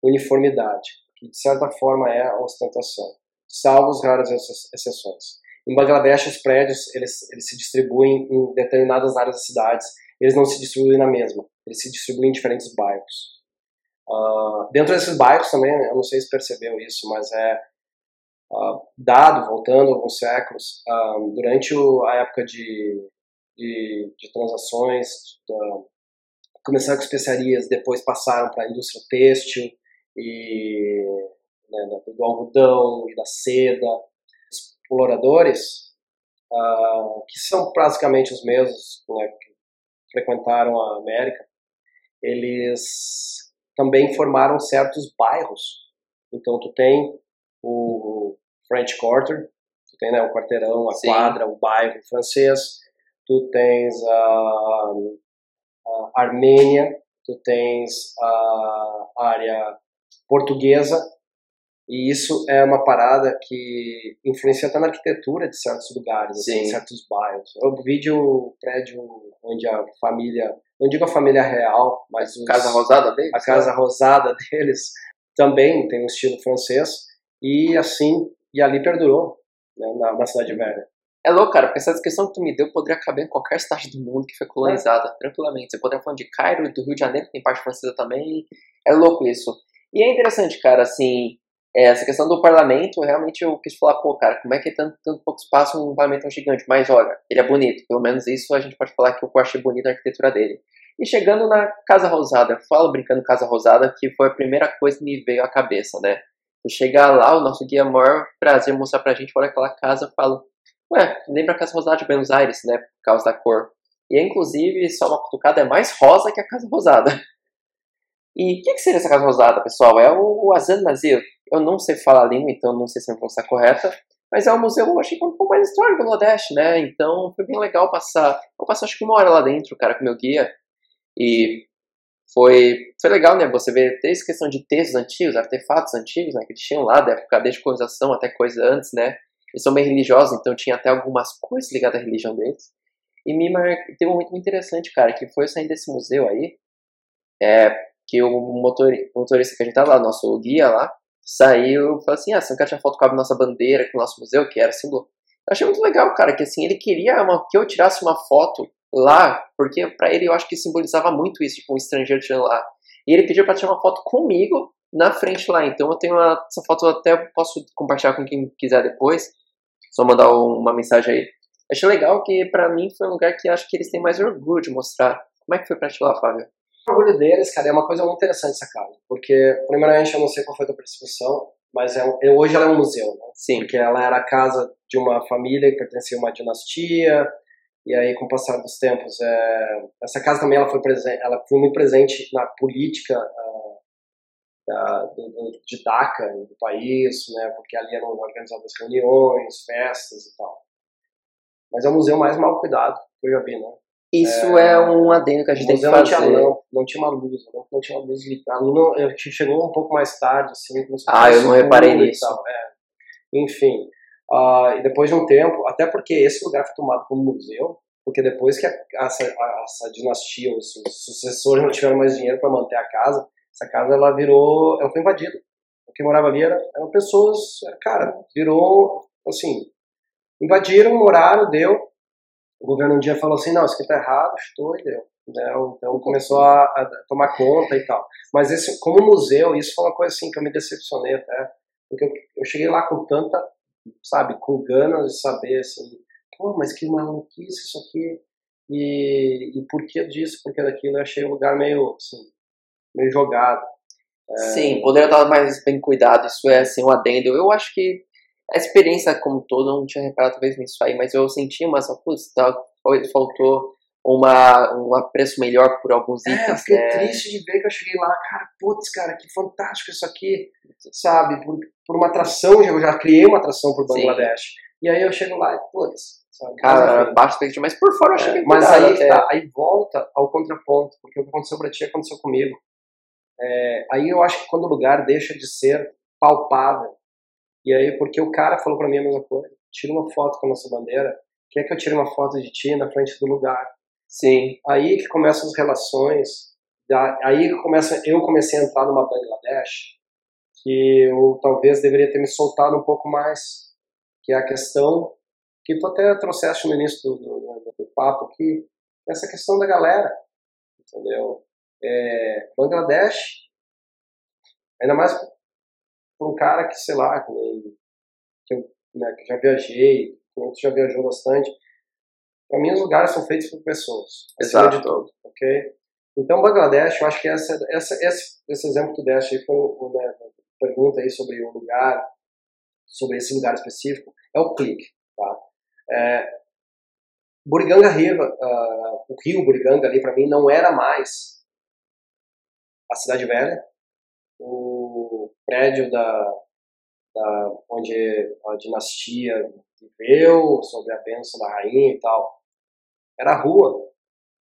uniformidade que de certa forma é a ostentação, salvo as raras exceções. Em Bangladesh, os prédios eles, eles se distribuem em determinadas áreas das cidades, eles não se distribuem na mesma, eles se distribuem em diferentes bairros. Uh, dentro desses bairros também, eu não sei se percebeu isso, mas é uh, dado, voltando alguns séculos, uh, durante o, a época de, de, de transações, começaram com especiarias, depois passaram para a indústria têxtil, e né, do algodão e da seda. Exploradores, uh, que são praticamente os mesmos né, que frequentaram a América, eles também formaram certos bairros. Então tu tem o French Quarter, tu tem né, o quarteirão, a Sim. quadra, o bairro francês, tu tens a, a Armênia, tu tens a área portuguesa, e isso é uma parada que influencia até na arquitetura de certos lugares, assim, certos bairros. Eu vi o prédio onde a família, não digo a família real, mas os, Casa Rosada deles? A Casa? Rosada deles também tem um estilo francês e assim, e ali perdurou né, na, na cidade velha. É louco, cara, porque essa descrição que tu me deu poderia caber em qualquer cidade do mundo que foi colonizada, é. tranquilamente. Você poderia falar de Cairo, do Rio de Janeiro, que tem parte francesa também. É louco isso. E é interessante, cara, assim, é, essa questão do parlamento, realmente eu quis falar, pô, cara, como é que é tanto, tanto pouco espaço um parlamento tão gigante? Mas olha, ele é bonito, pelo menos isso a gente pode falar que eu achei bonito a arquitetura dele. E chegando na Casa Rosada, eu falo brincando Casa Rosada, que foi a primeira coisa que me veio à cabeça, né? Chegar lá, o nosso guia maior prazer mostrar pra gente, olha aquela casa, eu falo, Ué, lembra a Casa Rosada de Buenos Aires, né? Por causa da cor. E inclusive, só uma cutucada, é mais rosa que a Casa Rosada. E o que, que, seria essa Casa Rosada, pessoal? É o, Azan Nazir. Eu não sei falar a língua, então não sei se a pronúncia correta. Mas é um museu, eu achei que é um pouco mais histórico do Bangladesh, né? Então foi bem legal passar. Eu passei acho que uma hora lá dentro, cara, com meu guia. E foi, foi legal, né? Você vê desde questão de textos antigos, artefatos antigos, né? Que eles tinham lá, da época desde colonização até coisa antes, né? Eles são bem religiosos, então tinha até algumas coisas ligadas à religião deles. E me mar... tem um momento muito interessante, cara, que foi saindo desse museu aí, é, que o motor... motorista que a gente tava lá, nosso guia lá, saiu e falou assim, ah, você não quer tirar foto com a nossa bandeira, com o nosso museu, que era símbolo? Eu achei muito legal, cara, que assim, ele queria uma... que eu tirasse uma foto lá, porque para ele eu acho que simbolizava muito isso, tipo, um estrangeiro tirando lá. E ele pediu para tirar uma foto comigo na frente lá, então eu tenho uma... essa foto eu até posso compartilhar com quem quiser depois, só mandar uma mensagem aí. Achei legal que para mim foi um lugar que acho que eles têm mais orgulho de mostrar. Como é que foi pra ti lá, Fábio? O orgulho deles, cara, é uma coisa muito interessante essa casa. Porque, primeiramente, eu não sei qual foi a tua percepção, mas é, hoje ela é um museu, né? Sim. Porque ela era a casa de uma família que pertencia a uma dinastia, e aí, com o passar dos tempos, é, essa casa também ela foi, ela foi muito presente na política da, do, de DACA, do país, né, porque ali eram organizadas reuniões, festas e tal. Mas é o museu mais mal cuidado que eu já vi, né? Isso é, é um adendo que a gente tem que fazer. Não tinha, não, não tinha uma luz, não, não tinha uma luz ligada. Não, chegou um pouco mais tarde, assim. ah, eu não reparei nisso. É. Enfim, uh, e depois de um tempo, até porque esse lugar foi tomado como museu, porque depois que a, a, essa, dinastia, os, os sucessores não tiveram mais dinheiro para manter a casa, essa casa ela virou, ela foi invadida. O que morava ali era, eram pessoas, cara, virou assim, invadiram, moraram, deu. O governo um dia falou assim, não, isso aqui tá errado, estou e deu. Né? Então começou a, a, tomar conta e tal. Mas esse, como museu, isso foi uma coisa assim que eu me decepcionei até, porque eu, eu cheguei lá com tanta, sabe, com ganas de saber assim, pô, mas que maluquice isso aqui. E, e por que disso, por que daquilo, eu achei o lugar meio assim, meio jogado. É... Sim, poderia estar mais bem cuidado, isso é assim, um adendo. Eu acho que a experiência como todo, não tinha reparado talvez nisso aí, mas eu senti uma, putz, tá, faltou uma, um apreço melhor por alguns é, itens. Eu fiquei né? triste de ver que eu cheguei lá, cara, putz, cara, que fantástico isso aqui, sabe? Por, por uma atração, eu já criei uma atração pro Bangladesh. Sim. E aí eu chego lá e, putz? Cara, baixo mas por fora eu achei é, Mas aí, tá, aí volta ao contraponto, porque o que aconteceu pra ti aconteceu comigo. É, aí eu acho que quando o lugar deixa de ser palpável, e aí porque o cara falou para mim a mesma coisa, tira uma foto com a nossa bandeira, quer que eu tire uma foto de ti na frente do lugar? Sim. Aí que começam as relações, aí que começa, eu comecei a entrar numa Bangladesh que eu talvez deveria ter me soltado um pouco mais, que é a questão que tu até trouxeste no início do, do, do papo aqui, essa questão da galera, entendeu? É, Bangladesh, ainda mais para um cara que, sei lá, que, que eu né, que já viajei, que já viajou bastante, para mim os lugares são feitos por pessoas, Exato. de tudo, ok? Então, Bangladesh, eu acho que essa, essa, esse, esse exemplo que tu deste aí foi uma pergunta aí sobre o lugar, sobre esse lugar específico, é o clique, tá? É, Buriganga River, uh, o rio Buriganga ali para mim não era mais a cidade velha, o prédio da, da onde a dinastia viveu, sobre a bênção da rainha e tal. Era a rua,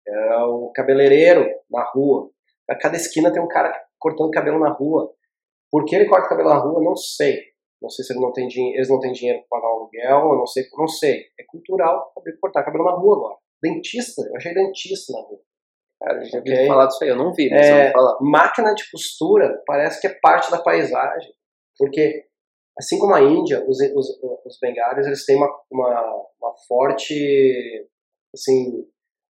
era o cabeleireiro na rua. A cada esquina tem um cara cortando cabelo na rua. Por que ele corta cabelo na rua? Não sei. Não sei se ele não tem eles não têm dinheiro para pagar um aluguel, eu não sei, não sei. É cultural cortar cabelo na rua agora. Dentista, eu achei dentista na rua. Cara, já okay. falar disso aí, eu não vi, mas é, falar. Máquina de costura parece que é parte da paisagem, porque assim como a Índia, os, os, os bengalis, eles têm uma, uma, uma forte, assim,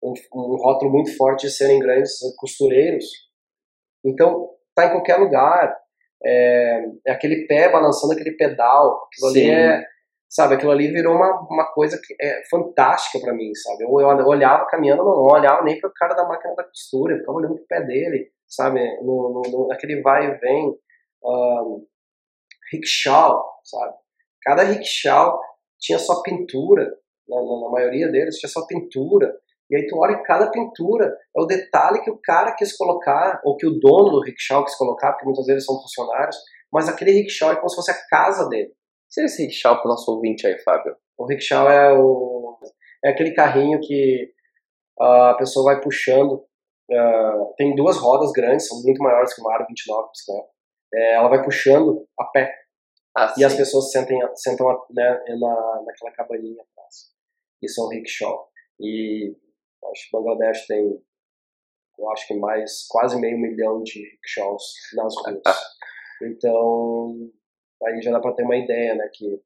um, um, rótulo muito forte de serem grandes costureiros. Então, tá em qualquer lugar. É, é aquele pé balançando aquele pedal. Aquilo Sim. ali é, sabe, aquilo ali virou uma, uma coisa que é fantástica para mim, sabe? Eu, eu, olhava caminhando, não olhava nem pro cara da máquina da costura, eu ficava olhando pro pé dele, sabe? No, no, no naquele vai e vem. Um, rickshaw, sabe? Cada rickshaw tinha sua pintura, na, na, na, maioria deles tinha sua pintura. E aí tu olha cada pintura, é o detalhe que o cara quis colocar, ou que o dono do rickshaw quis colocar, porque muitas vezes são funcionários, mas aquele rickshaw é como se fosse a casa dele. O que é esse rickshaw para o nosso ouvinte aí, Fábio? O rickshaw é, o, é aquele carrinho que a pessoa vai puxando. Uh, tem duas rodas grandes, são muito maiores que uma Aro 29 bicicleta é, ela vai puxando a pé. Ah, e sim. as pessoas sentem, sentam né, na, naquela cabaninha atrás. Isso é um rickshaw. E acho que Bangladesh tem, eu acho que mais, quase meio milhão de rickshaws nas ruas. Então, aí já dá para ter uma ideia, né, que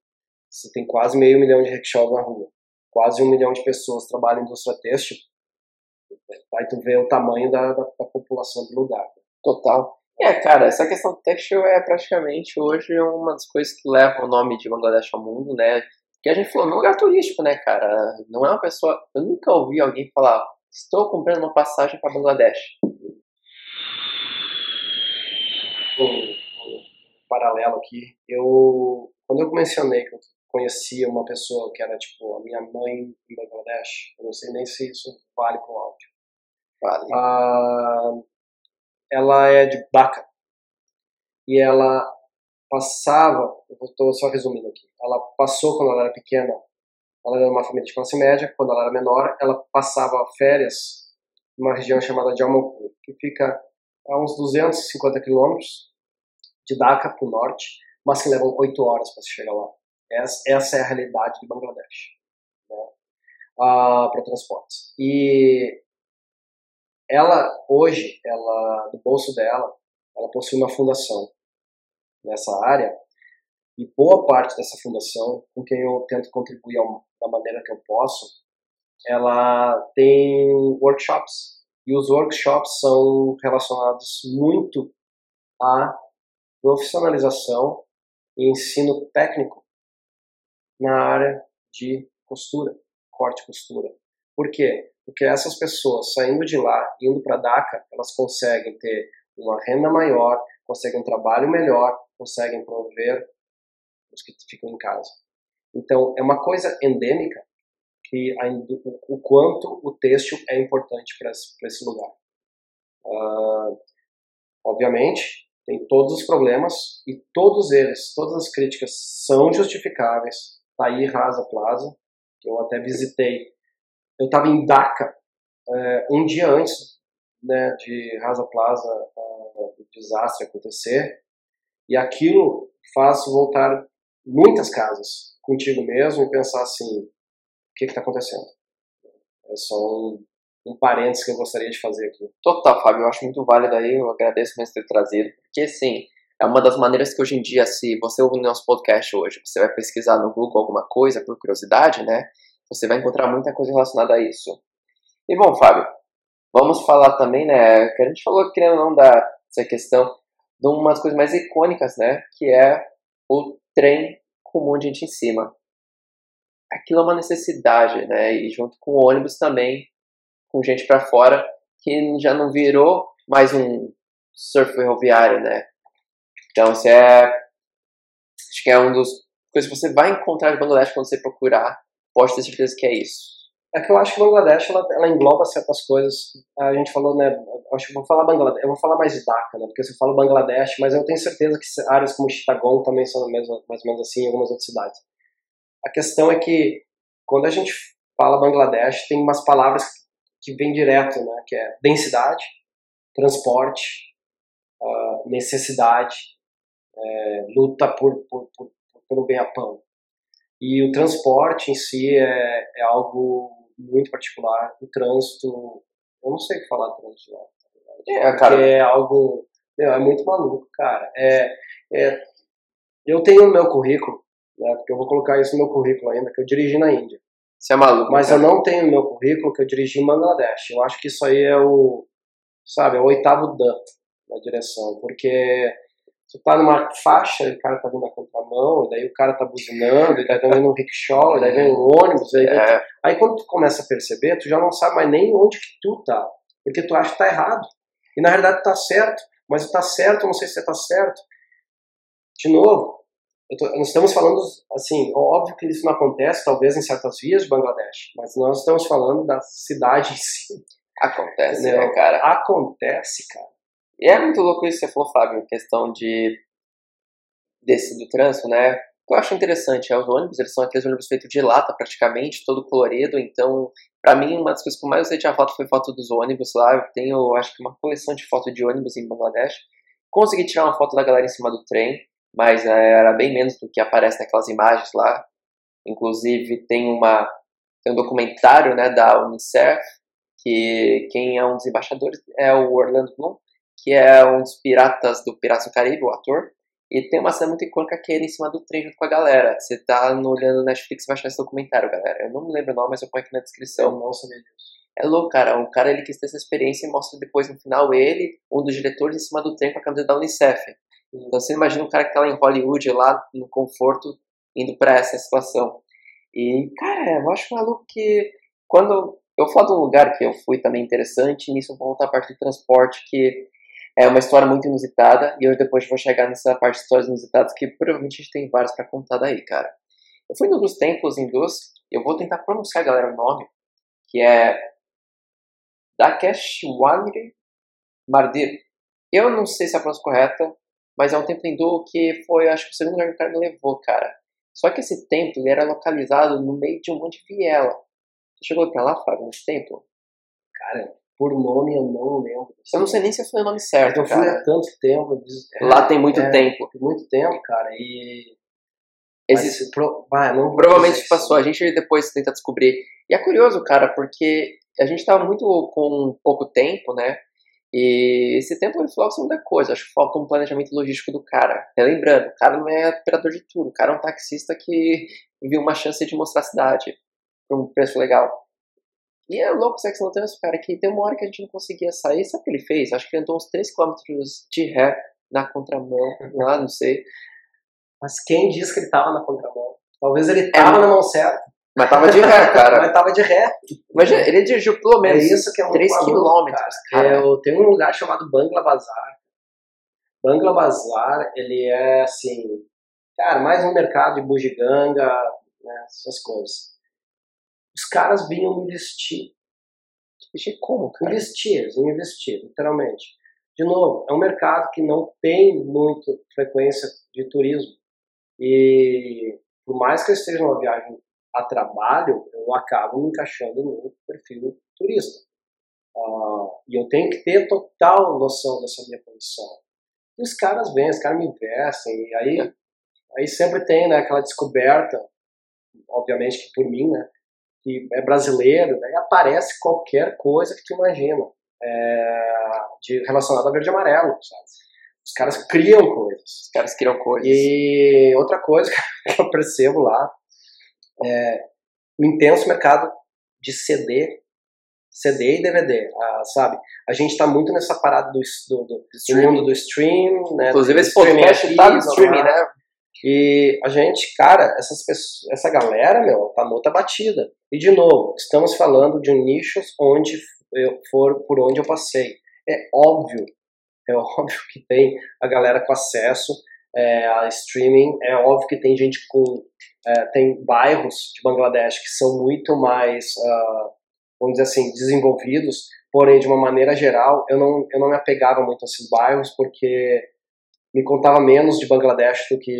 você tem quase meio milhão de rickshaws na rua. Quase um milhão de pessoas trabalham em indústria têxtil. Aí tu vê o tamanho da, da, da população do lugar. Total. É, cara, essa questão do textil é praticamente hoje uma das coisas que leva o nome de Bangladesh ao mundo, né? Que a gente falou, num lugar turístico, né, cara? Não é uma pessoa. Eu nunca ouvi alguém falar, estou comprando uma passagem para Bangladesh. Um, um paralelo aqui. Eu, quando eu mencionei que eu conhecia uma pessoa que era tipo a minha mãe em Bangladesh, eu não sei nem se isso vale o áudio. Vale. Ah, ela é de Dhaka. E ela passava, eu estou só resumindo aqui, ela passou quando ela era pequena, ela era uma família de classe média, quando ela era menor, ela passava férias numa região chamada Jamalpur, que fica a uns 250 quilômetros de Dhaka para o norte, mas que levam 8 horas para se chegar lá. Essa, essa, é a realidade de Bangladesh né? ah, para transportes. E ela, hoje, ela, do bolso dela, ela possui uma fundação nessa área e boa parte dessa fundação, com quem eu tento contribuir da maneira que eu posso, ela tem workshops. E os workshops são relacionados muito à profissionalização e ensino técnico na área de costura, corte e costura. Por quê? Porque essas pessoas saindo de lá, indo para DACA, elas conseguem ter uma renda maior, conseguem um trabalho melhor, conseguem prover os que ficam em casa. Então, é uma coisa endêmica que a, o, quanto o têxtil é importante para esse, esse, lugar. Uh, obviamente, tem todos os problemas e todos eles, todas as críticas são justificáveis. Tá aí Rasa Plaza, que eu até visitei eu estava em Dhaka é, um dia antes né, de Rasa Plaza, uh, o desastre acontecer, e aquilo faz voltar muitas casas contigo mesmo e pensar assim, o que está acontecendo? É só um, um parênteses que eu gostaria de fazer aqui. Total, Fábio, eu acho muito válido aí, eu agradeço mesmo ter trazido, porque assim, é uma das maneiras que hoje em dia, se você ouvir nosso podcast hoje, você vai pesquisar no Google alguma coisa por curiosidade, né? Você vai encontrar muita coisa relacionada a isso. E bom, Fábio, vamos falar também, né, que a gente falou, ou não, da essa questão de umas coisas mais icônicas, né, que é o trem com um monte de gente em cima. Aquilo é uma necessidade, né, e junto com o ônibus também, com gente para fora, que já não virou mais um surf ferroviário, né? Então, isso é. Acho que é um dos coisas que você vai encontrar em Bangladesh quando você procurar. Pode ter certeza que é isso. É que eu acho que Bangladesh ela, ela engloba certas coisas. A gente falou, né? Acho que vou falar Bangladesh, eu vou falar mais Dhaka, né? Porque você fala Bangladesh, mas eu tenho certeza que áreas como Chittagong também são mesmo, mais ou menos assim em algumas outras cidades. A questão é que quando a gente fala Bangladesh, tem umas palavras que vêm direto, né? Que é densidade, transporte, uh, necessidade, é, luta por, por, por, pelo ganha-pão. E o transporte em si é, é algo muito particular. O trânsito, eu não sei o que falar do trânsito lá. É, cara. é algo, meu, é muito maluco, cara. É, é, eu tenho no meu currículo, né, porque eu vou colocar isso no meu currículo ainda, que eu dirigi na Índia. Você é maluco. Mas cara. eu não tenho no meu currículo que eu dirigi em Bangladesh. Eu acho que isso aí é o, sabe, é o oitavo dan da direção, porque tu tá numa faixa, o cara tá vindo na contramão, e daí o cara tá buzinando, e daí tá vindo um rickshaw, e daí vem um ônibus, aí, é. aí quando tu começa a perceber, tu já não sabe mais nem onde que tu tá, porque tu acha que tá errado. E na realidade tá certo, mas tá certo, não sei se tá certo. De novo, tô, nós estamos falando, assim, óbvio que isso não acontece, talvez em certas vias de Bangladesh, mas nós estamos falando da cidade em si. Acontece, né, cara? Acontece, cara. E é muito louco isso que você falou, Fábio, questão de desse do trânsito, né? O que eu acho interessante é os ônibus, eles são aqueles ônibus feitos de lata praticamente, todo colorido, então para mim uma das coisas que eu mais usei de foto foi foto dos ônibus lá, eu tenho acho que uma coleção de fotos de ônibus em Bangladesh. Consegui tirar uma foto da galera em cima do trem, mas é, era bem menos do que aparece naquelas imagens lá. Inclusive tem uma tem um documentário, né, da UNICEF, que quem é um dos embaixadores é o Orlando Bloom, que é um dos piratas do Piratas do Caribe, o ator. E tem uma cena muito icônica que é ele em cima do trem junto com a galera. Você tá no, olhando no Netflix e vai achar esse documentário, galera. Eu não me lembro o nome, mas eu ponho aqui na descrição. Eu não sabia disso. É louco, cara. O cara ele quis ter essa experiência e mostra depois no final ele, um dos diretores, em cima do trem com a camisa da Unicef. Então você imagina um cara que tá lá em Hollywood, lá no conforto, indo para essa situação. E, cara, eu acho maluco que quando eu falo de um lugar que eu fui também interessante, nisso eu vou voltar a parte do transporte, que é uma história muito inusitada e eu depois vou chegar nessa parte de histórias inusitadas que provavelmente a gente tem várias para contar daí, cara. Eu fui num dos templos hindus, eu vou tentar pronunciar, galera, o nome, que é Dakeshwari Mardir. Eu não sei se é a pronúncia correta, mas é um templo hindu que foi, acho que o segundo lugar que o cara me levou, cara. Só que esse templo ele era localizado no meio de um monte de viela. Você chegou pra lá, Fábio, nesse templo? Cara, por nome eu não lembro. Eu não sei nem se foi o nome certo. Eu fui cara. há tanto tempo. É, Lá tem muito é, tempo. Muito tempo, cara. E. Existe, pro... não provavelmente passou. A gente depois tenta descobrir. E é curioso, cara, porque a gente tava muito com pouco tempo, né? E esse tempo ele falou muita coisa. Acho que falta um planejamento logístico do cara. Lembrando, o cara não é operador de tudo. O cara é um taxista que viu uma chance de mostrar a cidade por um preço legal. E é louco o Sex no Trânsito, cara, que tem uma hora que a gente não conseguia sair. Sabe o que ele fez? Acho que ele andou uns 3km de ré na contramão, lá, não sei. Mas quem disse que ele tava na contramão? Talvez ele tava é, na mão certa. Mas tava de ré, cara. mas tava de ré. Imagina, ele dirigiu pelo menos é isso que é um 3 km. Cara. Eu tenho um lugar chamado Bangla Bazar. Bangla Bazar, ele é assim, cara, mais um mercado de bugiganga, né, essas coisas os caras vinham investir. Investir como? Cara? Investir, eles iam investir, literalmente. De novo, é um mercado que não tem muita frequência de turismo. E por mais que eu esteja numa viagem a trabalho, eu acabo me encaixando no perfil turista. Uh, e eu tenho que ter total noção dessa minha posição. E os caras vêm, os caras me investem, e aí, aí sempre tem né, aquela descoberta, obviamente que por mim, né, que é brasileiro, daí aparece qualquer coisa que tu imagina é, de, relacionado a verde e amarelo, sabe? Os caras criam coisas. Os caras criam coisas. E outra coisa que eu percebo lá é o intenso mercado de CD, CD e DVD, ah, sabe? A gente está muito nessa parada do, do, do, do mundo do stream, né? Inclusive esse podcast tá no streaming, né? E a gente, cara, essas pessoas, essa galera, meu, tá outra batida. E de novo, estamos falando de nichos onde eu, for por onde eu passei. É óbvio, é óbvio que tem a galera com acesso é, a streaming, é óbvio que tem gente com. É, tem bairros de Bangladesh que são muito mais, uh, vamos dizer assim, desenvolvidos, porém, de uma maneira geral, eu não, eu não me apegava muito a esses bairros porque me contava menos de Bangladesh do que,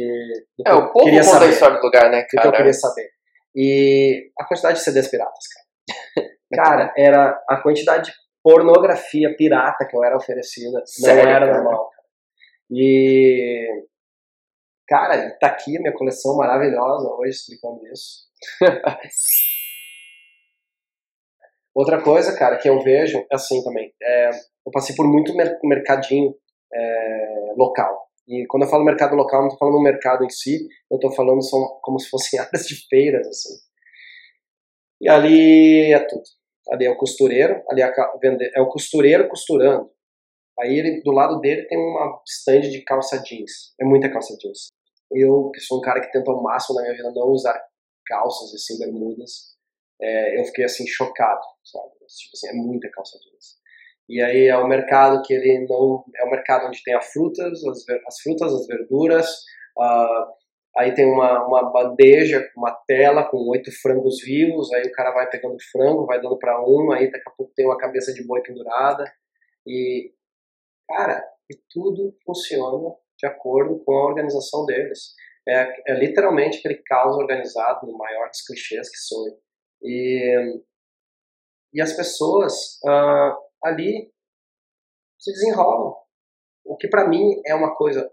do é, o povo queria conta saber, a história do lugar, né, cara? Do que eu queria saber. E a quantidade de CDs piratas, cara. cara, era a quantidade de pornografia pirata que eu era oferecida, não Sério, era cara? normal. E, cara, tá aqui a minha coleção maravilhosa hoje explicando isso. Outra coisa, cara, que eu vejo, assim também, é, eu passei por muito mercadinho é, local. E quando eu falo mercado local, não estou falando no mercado em si, eu estou falando são como se fossem áreas de feiras, assim. E ali é tudo. Ali é o costureiro, ali é, é o costureiro costurando. Aí ele, do lado dele tem uma stand de calça jeans. É muita calça jeans. Eu, que sou um cara que tenta ao máximo na minha vida não usar calças assim, bermudas, é, eu fiquei assim chocado, sabe? Tipo assim, é muita calça jeans. E aí é o mercado que ele não é o mercado onde tem as frutas, as, as frutas, as verduras. Uh, aí tem uma, uma bandeja, uma tela com oito frangos vivos. Aí o cara vai pegando frango, vai dando para um. Aí daqui a pouco tem uma cabeça de boi pendurada. E cara, e tudo funciona de acordo com a organização deles. É, é literalmente aquele caos organizado no maior dos clichês que sou. E, e as pessoas uh, ali se desenrolam. O que para mim é uma coisa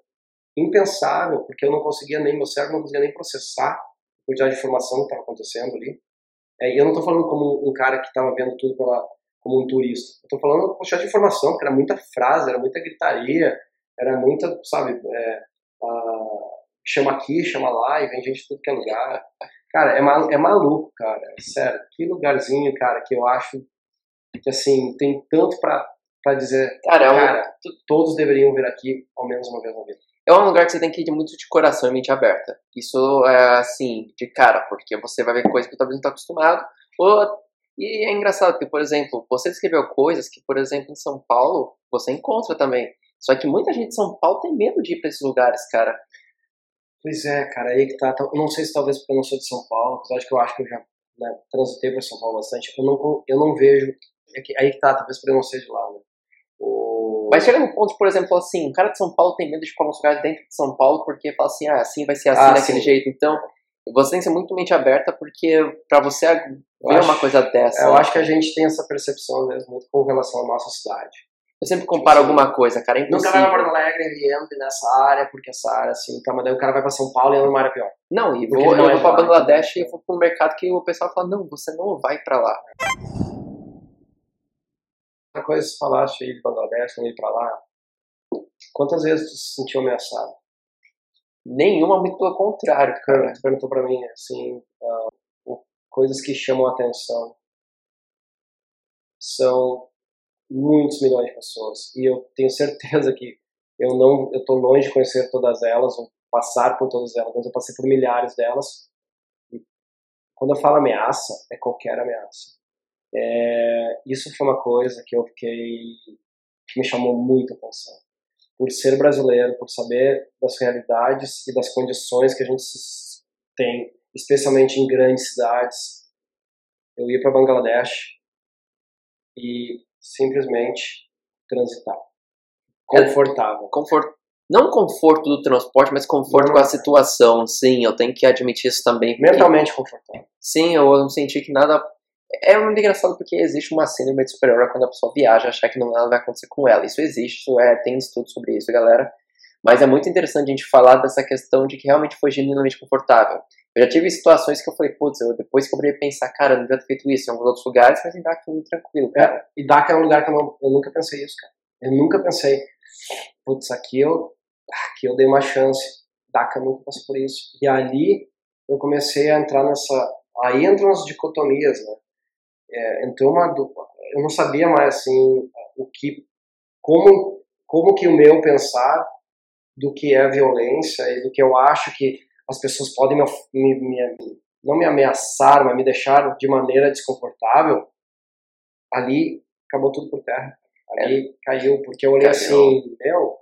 impensável, porque eu não conseguia nem, meu cérebro não conseguia nem processar a quantidade de informação que estava acontecendo ali. É, e eu não estou falando como um, cara que estava vendo tudo pela, como um turista. Estou falando quantidade de informação, porque era muita frase, era muita gritaria, era muita, sabe, é, chama aqui, chama lá, e vem gente de tudo que é lugar. Cara, é, mal, é maluco, cara. Sério, que lugarzinho, cara, que eu acho que assim, tem tanto para para dizer, cara, é um... cara, todos deveriam vir aqui ao menos uma vez na vida. É um lugar que você tem que ir muito de coração e mente aberta. Isso é assim, de cara, porque você vai ver coisas que talvez não está acostumado. Ou... E é engraçado, porque, por exemplo, você descreveu coisas que, por exemplo, em São Paulo, você encontra também. Só que muita gente de São Paulo tem medo de ir para esses lugares, cara. Pois é, cara, aí que tá. Eu não sei se talvez porque eu não sou de São Paulo, apesar de que eu acho que eu já né, transitei para São Paulo bastante. Eu não, eu não vejo é que, aí que tá, talvez por eu não ser de lá, né? O... Mas chega no ponto, por exemplo, assim, o cara de São Paulo tem medo de ficar nos lugares dentro de São Paulo porque fala assim, ah, assim vai ser assim, ah, daquele sim. jeito. Então, você tem que ser muito mente aberta porque para você ver acho, uma coisa dessa. Eu acho que a gente tem essa percepção mesmo muito com relação à nossa cidade. Eu sempre comparo tipo, alguma coisa, cara. É nunca vai pra Porto Alegre e entra nessa área, porque essa área, assim, tá, mas daí o cara vai pra São Paulo e entra numa área pior. Não, e vou, eu vou pra Bangladesh e vou pra um mercado que o pessoal fala, não, você não vai pra lá. Outra coisa que você falaste aí de Bangladesh, não ir pra lá. Quantas vezes tu se sentiu ameaçado? Nenhuma, muito pelo contrário, cara. Tu perguntou pra mim, assim, uh, coisas que chamam a atenção. São muitos milhões de pessoas. E eu tenho certeza que eu não, eu tô longe de conhecer todas elas, ou passar por todas elas, mas eu passei por milhares delas. Quando eu falo ameaça, é qualquer ameaça. É, isso foi uma coisa que eu fiquei que me chamou muito a atenção. Por ser brasileiro, por saber das realidades e das condições que a gente tem, especialmente em grandes cidades. Eu ia para Bangladesh e simplesmente transitar. Confortável. É, confort, não conforto do transporte, mas conforto não. com a situação. Sim, eu tenho que admitir isso também. Mentalmente confortável. Sim, eu não senti que nada é muito engraçado porque existe uma síndrome de superior quando a pessoa viaja achar que não nada vai acontecer com ela. Isso existe, isso é, tem estudos sobre isso, galera. Mas é muito interessante a gente falar dessa questão de que realmente foi genuinamente confortável. Eu já tive situações que eu falei, putz, eu, depois que eu abri pensar, cara, eu não devia ter feito isso em alguns outros lugares, mas em Dhaka foi muito tranquilo, cara. É, e Dhaka é um lugar que eu, não, eu nunca pensei isso, cara. Eu nunca pensei, putz, aqui eu, aqui eu dei uma chance. Dhaka nunca passou por isso. E ali eu comecei a entrar nessa. Aí entram as dicotomias, né? É, entrou uma eu não sabia mais assim o que como como que o meu pensar do que é violência e do que eu acho que as pessoas podem me, me, me, não me ameaçar, mas me deixar de maneira desconfortável, ali acabou tudo por terra. Ali caiu, porque eu olhei Caiu. assim, meu,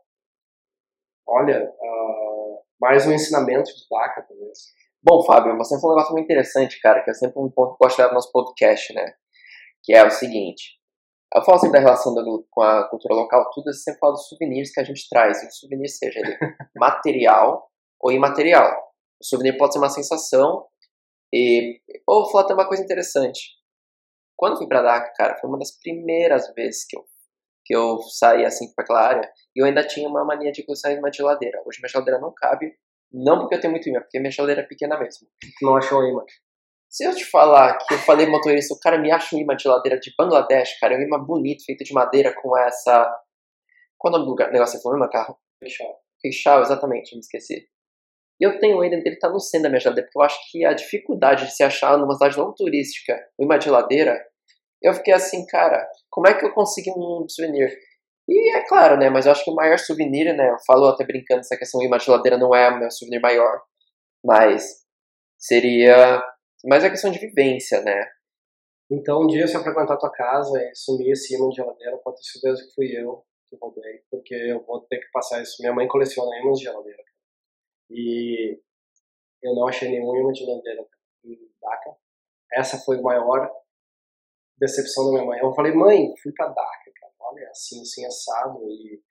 olha, ah, mais um ensinamento de DACA, talvez. Bom, Fábio, você falou um negócio muito interessante, cara, que é sempre um ponto que eu gosto de no nosso podcast, né? Que é o seguinte. Eu falo sempre da relação do- com a cultura local, tudo, eu sempre falo dos souvenirs que a gente traz. E o souvenir seja ele material ou imaterial. O souvenir pode ser uma sensação e... Ou vou falar até uma coisa interessante. Quando eu fui pra Dhaka, cara, foi uma das primeiras vezes que eu, que eu saí assim pra aquela área e eu ainda tinha uma mania de sair uma geladeira. Hoje minha geladeira não cabe, não porque eu tenho muito imã, porque minha geladeira é pequena mesmo. Não achou imã? Se eu te falar que eu falei motorista, o cara me acha um imã de geladeira de Bangladesh, cara, é um imã bonito, feito de madeira com essa. Qual é o nome do lugar? negócio que você falou, imã carro? Queixal, exatamente, me esqueci. E eu tenho ele, ele tá no centro da minha geladeira, porque eu acho que a dificuldade de se achar numa cidade não turística um imã de geladeira, eu fiquei assim, cara, como é que eu consegui um souvenir? E é claro, né, mas eu acho que o maior souvenir, né, eu falo até brincando, essa questão de geladeira não é o meu souvenir maior, mas seria mais a questão de vivência, né? Então, um dia, se eu frequentar tua casa e sumir esse imã de geladeira, pode ter certeza que fui eu que roubei, porque eu vou ter que passar isso. Minha mãe coleciona imãs de geladeira. E eu não achei nenhum imã de geladeira em Dhaka. Essa foi a maior decepção da minha mãe. Eu falei, mãe, fui pra Dhaka. Olha, assim, assim, assado. E,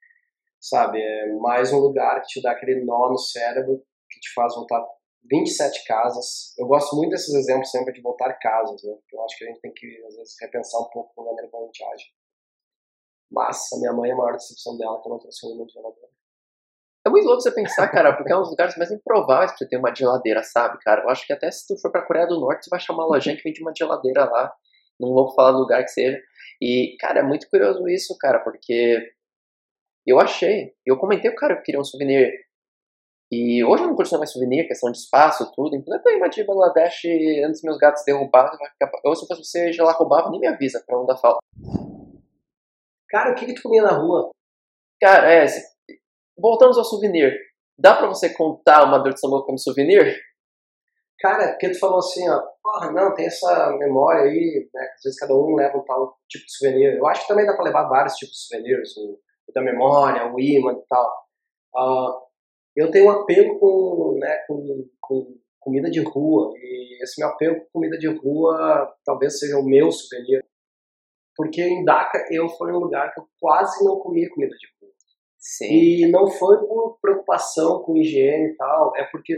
sabe, é mais um lugar que te dá aquele nó no cérebro que te faz voltar 27 casas. Eu gosto muito desses exemplos sempre de voltar casas, né? Eu acho que a gente tem que, às vezes, repensar um pouco a maneira como a gente age. Mas a minha mãe, a maior decepção dela é que eu não trouxe um de geladeira. É muito louco você pensar, cara, porque é um dos lugares mais improváveis pra você ter uma geladeira, sabe, cara? Eu acho que até se tu for pra Coreia do Norte, você vai chamar uma lojinha que vende uma geladeira lá. Não vou falar do lugar que seja. E, cara, é muito curioso isso, cara, porque eu achei. Eu comentei com o cara que queria um souvenir. E hoje eu não curto mais souvenir, questão de espaço, tudo. Então eu de Bangladesh antes meus gatos ficar- Ou se fosse você, já lá roubava, nem me avisa pra não dar falta. Cara, o que, que tu comia na rua? Cara, é. Voltamos ao souvenir. Dá pra você contar uma dor de estômago como souvenir? Cara, porque tu falou assim, ó, porra, não, tem essa memória aí, né? que Às vezes cada um leva um tal tipo de souvenir. Eu acho que também dá pra levar vários tipos de souvenirs, o, o da memória, o imã e tal. Ah, eu tenho um apego com, né, com, com comida de rua, e esse meu apego com comida de rua talvez seja o meu souvenir. Porque em Dhaka eu fui um lugar que eu quase não comia comida de rua. Sim. E não foi por preocupação com higiene e tal, é porque.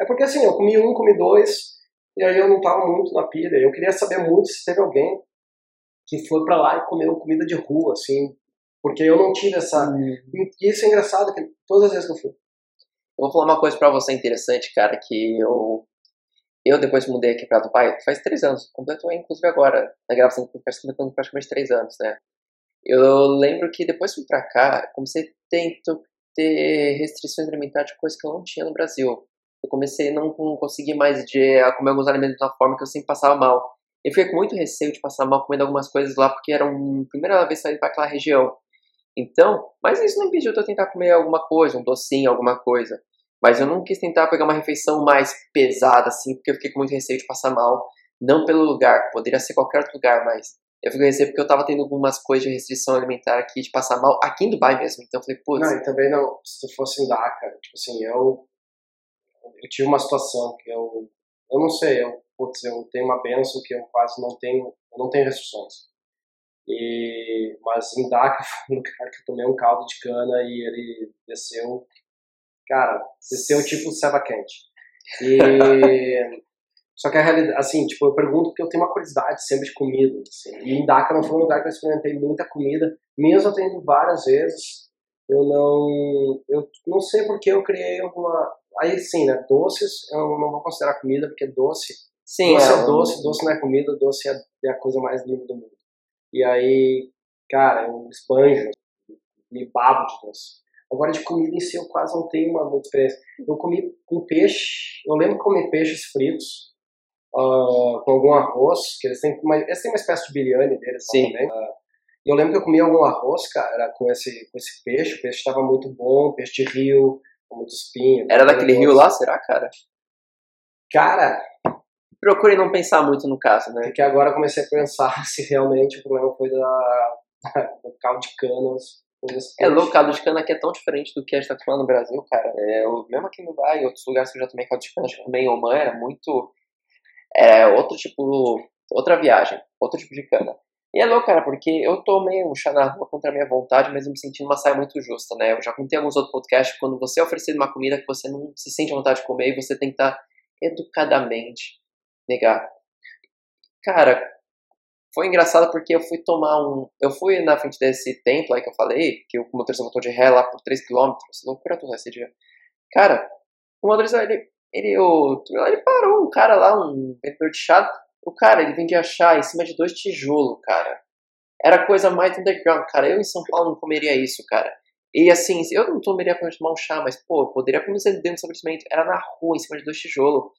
É porque assim, eu comi um, comi dois, e aí eu não tava muito na pilha. Eu queria saber muito se teve alguém que foi pra lá e comeu comida de rua, assim, porque eu não tive essa. E isso é engraçado, que todas as vezes que eu fui. Eu vou falar uma coisa pra você interessante, cara, que eu. Eu depois mudei aqui pra Dubai, faz três anos, completou inclusive agora, na gravação do podcast, completando praticamente três anos, né? Eu lembro que depois que fui pra cá, comecei a ter, ter restrições alimentares de coisas que eu não tinha no Brasil. Eu comecei a não conseguir mais de a comer alguns alimentos de uma forma que eu sempre passava mal. Eu fiquei com muito receio de passar mal comendo algumas coisas lá, porque era uma primeira vez saindo para aquela região. Então, mas isso não impediu de eu tentar comer alguma coisa, um docinho, alguma coisa. Mas eu não quis tentar pegar uma refeição mais pesada, assim, porque eu fiquei com muito receio de passar mal. Não pelo lugar, poderia ser qualquer outro lugar, mas eu fiquei com receio porque eu tava tendo algumas coisas de restrição alimentar aqui, de passar mal, aqui em Dubai mesmo. Então eu falei, putz, Não, e também não, se fosse em Dhaka, tipo assim, eu. Eu tive uma situação que eu. Eu não sei, eu, putz, eu tenho uma benção que eu quase não tenho. Eu não tenho restrições. E, mas em Dhaka foi um lugar que eu tomei um caldo de cana e ele desceu. Cara, desceu tipo ceva quente. E. Só que a realidade, assim, tipo, eu pergunto porque eu tenho uma curiosidade sempre de comida, assim. E em Dhaka não foi um lugar que eu experimentei muita comida, mesmo eu tendo várias vezes, eu não, eu não sei porque eu criei alguma, aí sim, né, doces, eu não vou considerar comida, porque doce, sim, doce é, um- doce, doce não é comida, doce é, é a coisa mais linda do mundo. E aí, cara, eu esbanjo, me babo de doce. Agora, de comida em si, eu quase não tenho uma muita experiência. Eu comi com peixe, eu lembro que comi peixes fritos, ah, com algum arroz, que eles têm uma, eles têm uma espécie de biryani deles Sim. também. E eu lembro que eu comi algum arroz, cara, com esse, com esse peixe, o peixe estava muito bom, peixe de rio, com muito espinho. Era aquele daquele rio lá, será, cara? Cara, Procure não pensar muito no caso, né? Porque agora eu comecei a pensar se realmente o problema foi da, do caldo de coisas É louco, caldo de cana aqui é tão diferente do que a gente tá acostumado no Brasil, cara. É, eu, mesmo aqui no Dubai, em outros lugares que eu já tomei caldo de cana, também em Oman era muito. É outro tipo. Outra viagem, outro tipo de cana. E é louco, cara, porque eu tomei um chá na rua contra a minha vontade, mas eu me senti numa saia muito justa, né? Eu já contei alguns outros podcasts, quando você é oferecido uma comida que você não se sente à vontade de comer, e você tem que estar educadamente negar. Cara, foi engraçado porque eu fui tomar um. Eu fui na frente desse templo aí que eu falei, que o motorista voltou de ré lá por 3km. Loucura toda esse dia. Cara, o motorista, ele. Ele, o, ele parou, um cara lá, um vendedor de chá. O cara, ele vendia chá em cima de dois tijolos, cara. Era coisa mais underground, cara. Eu em São Paulo não comeria isso, cara. E assim, eu não tomaria pra tomar um chá, mas, pô, poderia comer isso dentro do estabelecimento. Era na rua, em cima de dois tijolos.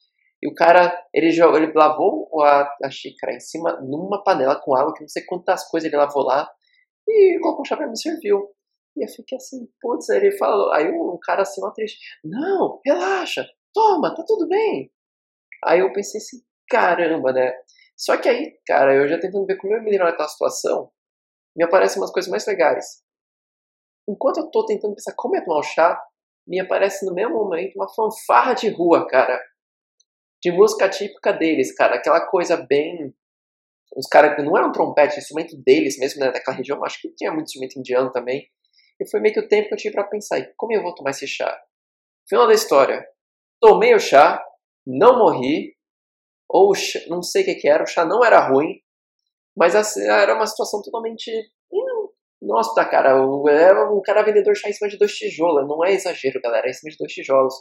E o cara, ele ele lavou a, a xícara em cima, numa panela com água, que não sei quantas coisas ele lavou lá, e colocou o chá pra me serviu. E eu fiquei assim, putz, aí ele falou, aí um cara assim, uma triste, não, relaxa, toma, tá tudo bem. Aí eu pensei assim, caramba, né? Só que aí, cara, eu já tentando ver como eu me livrar daquela situação, me aparecem umas coisas mais legais. Enquanto eu tô tentando pensar como é tomar o chá, me aparece no mesmo momento uma fanfarra de rua, cara de música típica deles, cara. Aquela coisa bem. Os caras. Não era um trompete, instrumento deles mesmo, né? Daquela região. Acho que tinha muito instrumento indiano também. E foi meio que o tempo que eu tive pra pensar: como eu vou tomar esse chá? Final da história. Tomei o chá, não morri. Ou não sei o que, que era, o chá não era ruim. Mas assim, era uma situação totalmente. Nossa, cara, era um cara vendedor de chá em cima de dois tijolos. Não é exagero, galera, é em cima de dois tijolos.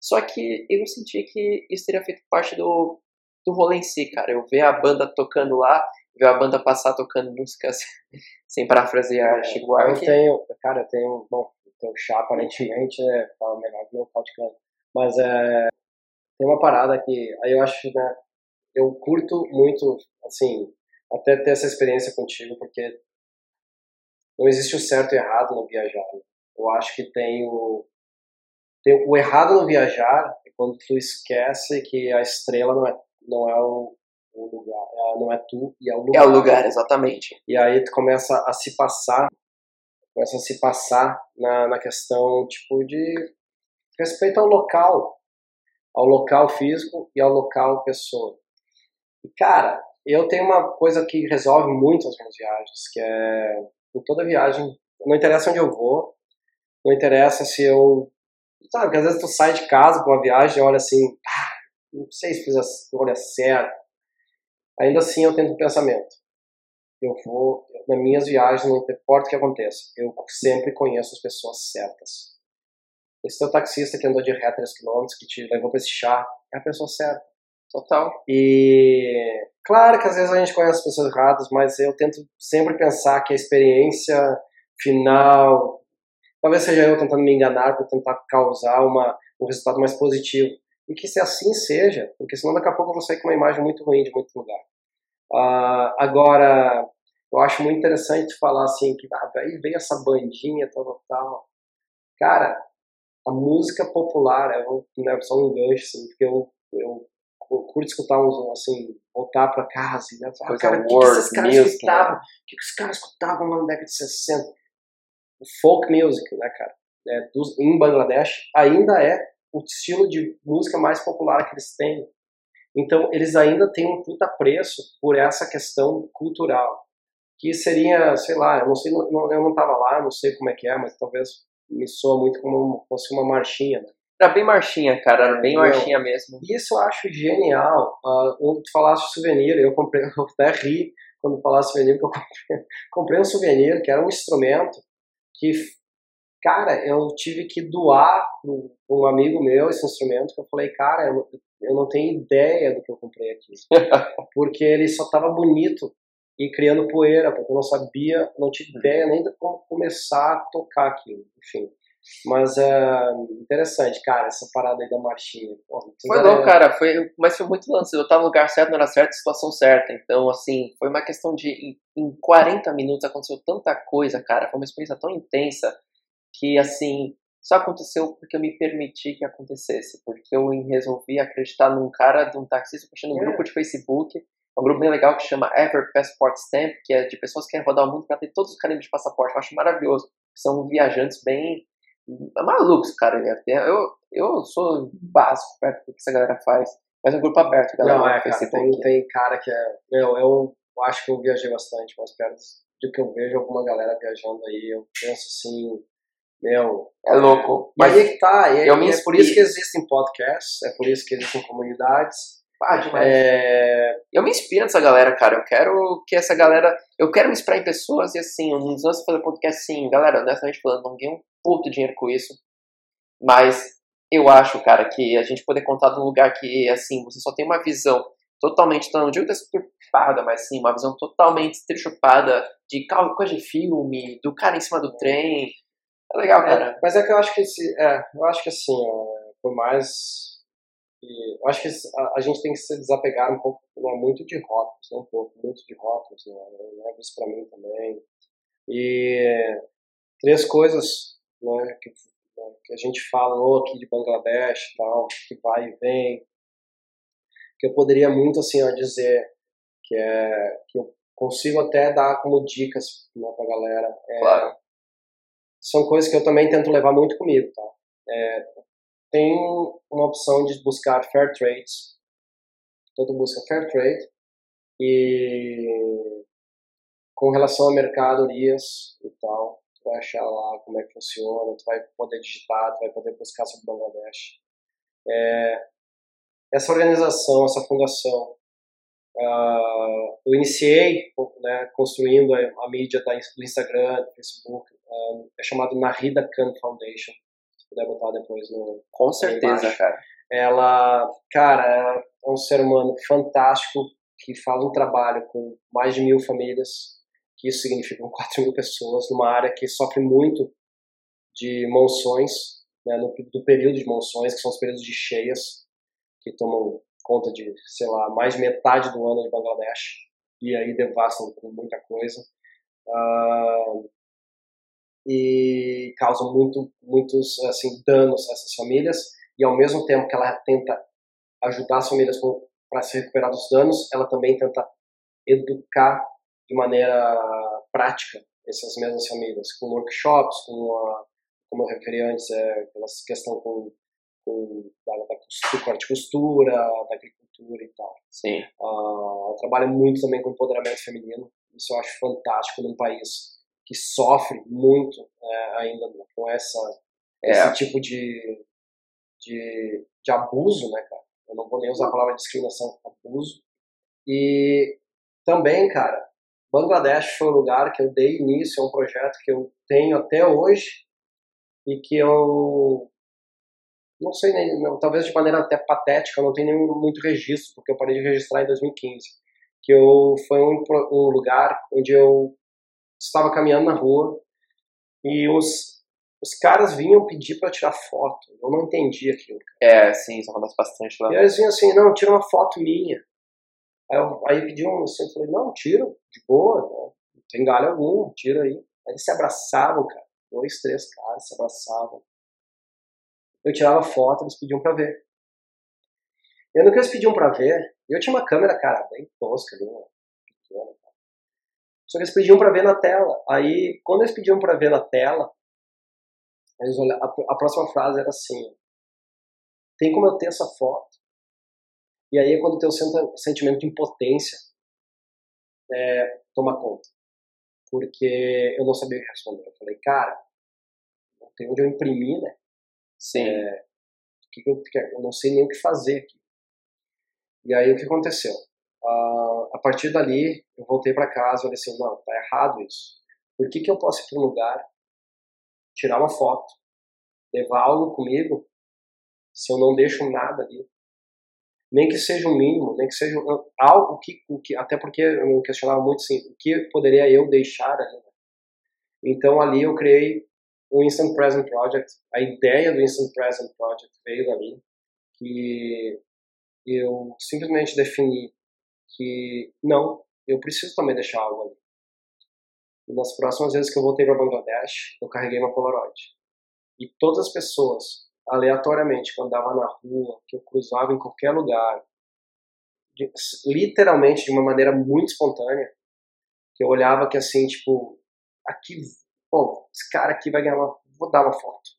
Só que eu senti que isso teria feito parte do, do rolê em si, cara. Eu ver a banda tocando lá, ver a banda passar tocando músicas, sem parafrasear Chico Eu Buarque. tenho, cara, eu tenho, bom, eu tenho chá aparentemente, é fala melhor que meu cana. Mas é, tem uma parada que, aí eu acho, né, eu curto muito, assim, até ter essa experiência contigo, porque não existe o certo e errado no viajar. né? Eu acho que tem o, tem o errado no viajar é quando tu esquece que a estrela não é, não é o, o lugar, ela não é tu e é o É lugar. o lugar, exatamente. E aí tu começa a se passar, começa a se passar na, na questão, tipo, de respeito ao local, ao local físico e ao local pessoa. E, cara, eu tenho uma coisa que resolve muito as minhas viagens, que é, em toda viagem, não interessa onde eu vou, não interessa se eu... Sabe, porque às vezes tu sai de casa pra uma viagem e olha assim, ah, não sei se fiz a escolha certa. Ainda assim eu tento um pensamento eu vou, nas minhas viagens, não importa o que aconteça, eu sempre conheço as pessoas certas. Esse teu taxista que andou de ré 3 km, que te levou pra esse chá, é a pessoa certa. Total. E claro que às vezes a gente conhece as pessoas erradas, mas eu tento sempre pensar que a experiência final, talvez seja eu tentando me enganar para tentar causar uma, um resultado mais positivo. E que se assim seja, porque senão daqui a pouco eu vou sair com uma imagem muito ruim de muito lugar. Ah, agora, eu acho muito interessante falar assim, que ah, aí veio essa bandinha, tal, tal. Cara, a música popular, eu vou né, só um gancho, assim, porque eu, eu, eu curto escutar uns, assim, voltar pra casa e né, falar, Coisa cara, o que, que esses caras music, escutavam? O que, que esses caras escutavam na década de 60? O folk music, né, cara? É, dos, em Bangladesh, ainda é o estilo de música mais popular que eles têm. Então, eles ainda têm um puta preço por essa questão cultural. Que seria, sei lá, eu não sei, eu não tava lá, não sei como é que é, mas talvez me soa muito como fosse uma marchinha, né? Era bem marchinha, cara. Era bem marchinha mesmo. E isso eu acho genial. Uh, tu falaste souvenir, eu comprei, eu até ri quando falaste souvenir, porque eu comprei, comprei um souvenir que era um instrumento que, cara, eu tive que doar para um amigo meu esse instrumento, que eu falei, cara, eu, não- eu não tenho ideia do que eu comprei aqui. porque ele só tava bonito e criando poeira, porque eu não sabia, não tinha ideia nem de como começar a tocar aquilo, enfim. Mas é interessante, cara, essa parada aí da marchinha. Pô, Foi louco, é- cara. Foi, mas foi muito lance. Eu tava no lugar certo, na hora certa, situação certa. Então, assim, foi uma questão de. Em, em 40 minutos aconteceu tanta coisa, cara. Foi uma experiência tão intensa que, assim. só aconteceu porque eu me permiti que acontecesse, porque eu resolvi acreditar num cara, de um taxista, puxando um É. grupo de Facebook, um grupo bem legal que chama Ever Passport Stamp, que é de pessoas que querem rodar o mundo para ter todos os carimbos de passaporte. Eu acho maravilhoso. São viajantes bem malucos, cara. Eu, eu sou básico perto do que essa galera faz. Mas é um grupo aberto, galera, Não, é, cara, tem, tem cara que é. Meu, eu acho que eu viajei bastante, mas perto do que eu vejo alguma galera viajando aí, eu penso assim, meu. É louco. Mas aí que tá, e, eu me é por isso que existem podcasts, é por isso que existem comunidades. Ah, demais. É, Eu me inspiro nessa galera, cara. Eu quero que essa galera. Eu quero me inspirar em pessoas e assim, um dos anos fazer podcast, sim, galera, honestamente falando, não ganhei um puto dinheiro com isso. Mas eu acho, cara, que a gente poder contar de um lugar que, assim, você só tem uma visão totalmente, não digo destrupada, mas sim, uma visão totalmente estrichupada de coisa de filme, do cara em cima do trem. É legal, cara. É, mas é que eu acho que esse, é, eu acho que assim, ó, por mais e eu acho que a, a gente tem que se desapegar um pouco, né, muito de rótulos, né, um pouco, muito de rótulos, né, eu levo isso para mim também. E três coisas, né, que, né, que a gente falou aqui de Bangladesh e tal, que vai e vem, que eu poderia muito assim, ó, dizer que é que eu consigo até dar como dicas né, pra galera. É, Claro. são coisas que eu também tento levar muito comigo, tá? É, tem uma opção de buscar fair trades. Todo busca fair trade e com relação a mercadorias e tal, tu vai achar lá como é que funciona, tu vai poder digitar, tu vai poder buscar sobre Bangladesh. É, essa organização, essa fundação, ah, eu iniciei né, construindo a, a mídia da, do Instagram, do Facebook, ah, é chamado Narida Khan Foundation, puder botar depois no, Com certeza, cara. ela, cara, é um ser humano fantástico que faz um trabalho com mais de mil famílias, que isso significa 4 mil pessoas, numa área que sofre muito de monções, né, no, do período de monções, que são os períodos de cheias, que tomam conta de, sei lá, mais de metade do ano de Bangladesh, e aí devastam com muita coisa. Ah, e causam muito, muitos assim, danos a essas famílias e ao mesmo tempo que ela tenta ajudar as famílias para se recuperar dos danos, ela também tenta educar de maneira prática essas mesmas famílias, com workshops, com a, como eu referi antes, é, aquela questão com, com da, da arte costura, da agricultura e tal. Sim. Uh, ela trabalha muito também com empoderamento feminino, isso eu acho fantástico num país que sofre muito é, ainda com essa, É. esse tipo de, de, de abuso, né, cara? Eu não vou nem usar a palavra discriminação, abuso. E também, cara, Bangladesh foi um lugar que eu dei início a um projeto que eu tenho até hoje e que eu não sei nem, não, talvez de maneira até patética, eu não tenho nem muito registro, porque eu parei de registrar em 2015. Que eu, foi um, um lugar onde eu estava caminhando na rua e os, os caras vinham pedir para tirar foto. Eu não entendi aquilo. É, sim, isso acontece bastante lá. E eles vinham assim, não, tira uma foto minha. Aí, eu, aí pediam assim, eu falei, não, tira, de boa, não, não tem galho algum, tira aí. Aí eles se abraçavam, cara. Dois, três caras se abraçavam. Eu tirava foto, eles pediam pra ver. E no que eles pediam pra ver, eu tinha uma câmera, cara, bem tosca ali, né? pequena. Só que eles pediam pra ver na tela. Aí, quando eles pediam pra ver na tela, olhavam, a, próxima frase era assim: tem como eu ter essa foto? E aí é quando o teu sentimento de impotência é, toma conta. Porque eu não sabia o que responder. Eu falei, cara, não tem onde eu imprimir, né? Sim. É, que eu, eu não sei nem o que fazer aqui. E aí o que aconteceu? Uh, a partir dali, eu voltei para casa e falei assim, não, tá errado isso. Por que, que eu posso ir para um lugar, tirar uma foto, levar algo comigo, se eu não deixo nada ali? Nem que seja o mínimo, nem que seja algo que, que até porque eu me questionava muito assim, o que poderia eu deixar ali? Né? Então ali eu criei o Instant Present Project. A ideia do Instant Present Project veio dali, que eu simplesmente defini que não, eu preciso também deixar algo ali. E nas próximas vezes que eu voltei para Bangladesh, eu carreguei uma Polaroid. E todas as pessoas, aleatoriamente, quando andava na rua, que eu cruzava em qualquer lugar, de, literalmente de uma maneira muito espontânea, que eu olhava que assim, tipo, aqui, pô, esse cara aqui vai ganhar uma, vou dar uma foto.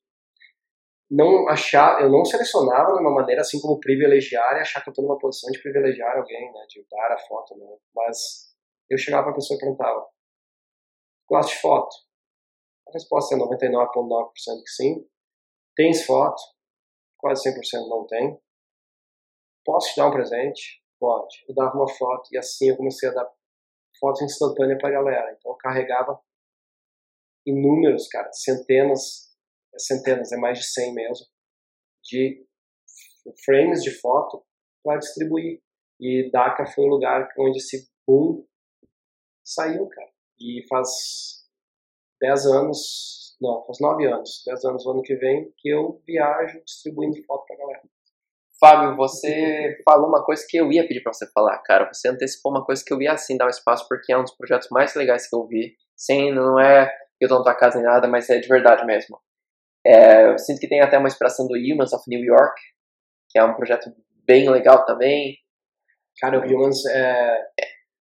Não achar, eu não selecionava de uma maneira assim como privilegiar e achar que eu estou numa posição de privilegiar alguém, né, de dar a foto, né, mas eu chegava para a pessoa e perguntava, gosta de foto? A resposta é 99,9% que sim. Tens foto? Quase 100% não tem. Posso te dar um presente? Pode. Eu dava uma foto e assim eu comecei a dar fotos instantâneas para a galera. Então eu carregava inúmeros, cara, centenas, centenas, é mais de 100 mesmo, de frames de foto para distribuir. E DACA foi o lugar onde esse boom saiu, cara. E faz 10 anos, não, faz 9 anos, 10 anos ano que vem, que eu viajo distribuindo foto pra galera. Fábio, você falou uma coisa que eu ia pedir para você falar, cara. Você antecipou uma coisa que eu ia assim dar um espaço, porque é um dos projetos mais legais que eu vi. Sim, não é que eu tô na tua casa nem nada, mas é de verdade mesmo. É, eu sinto que tem até uma inspiração do Humans of New York, que é um projeto bem legal também. Cara, o Humans é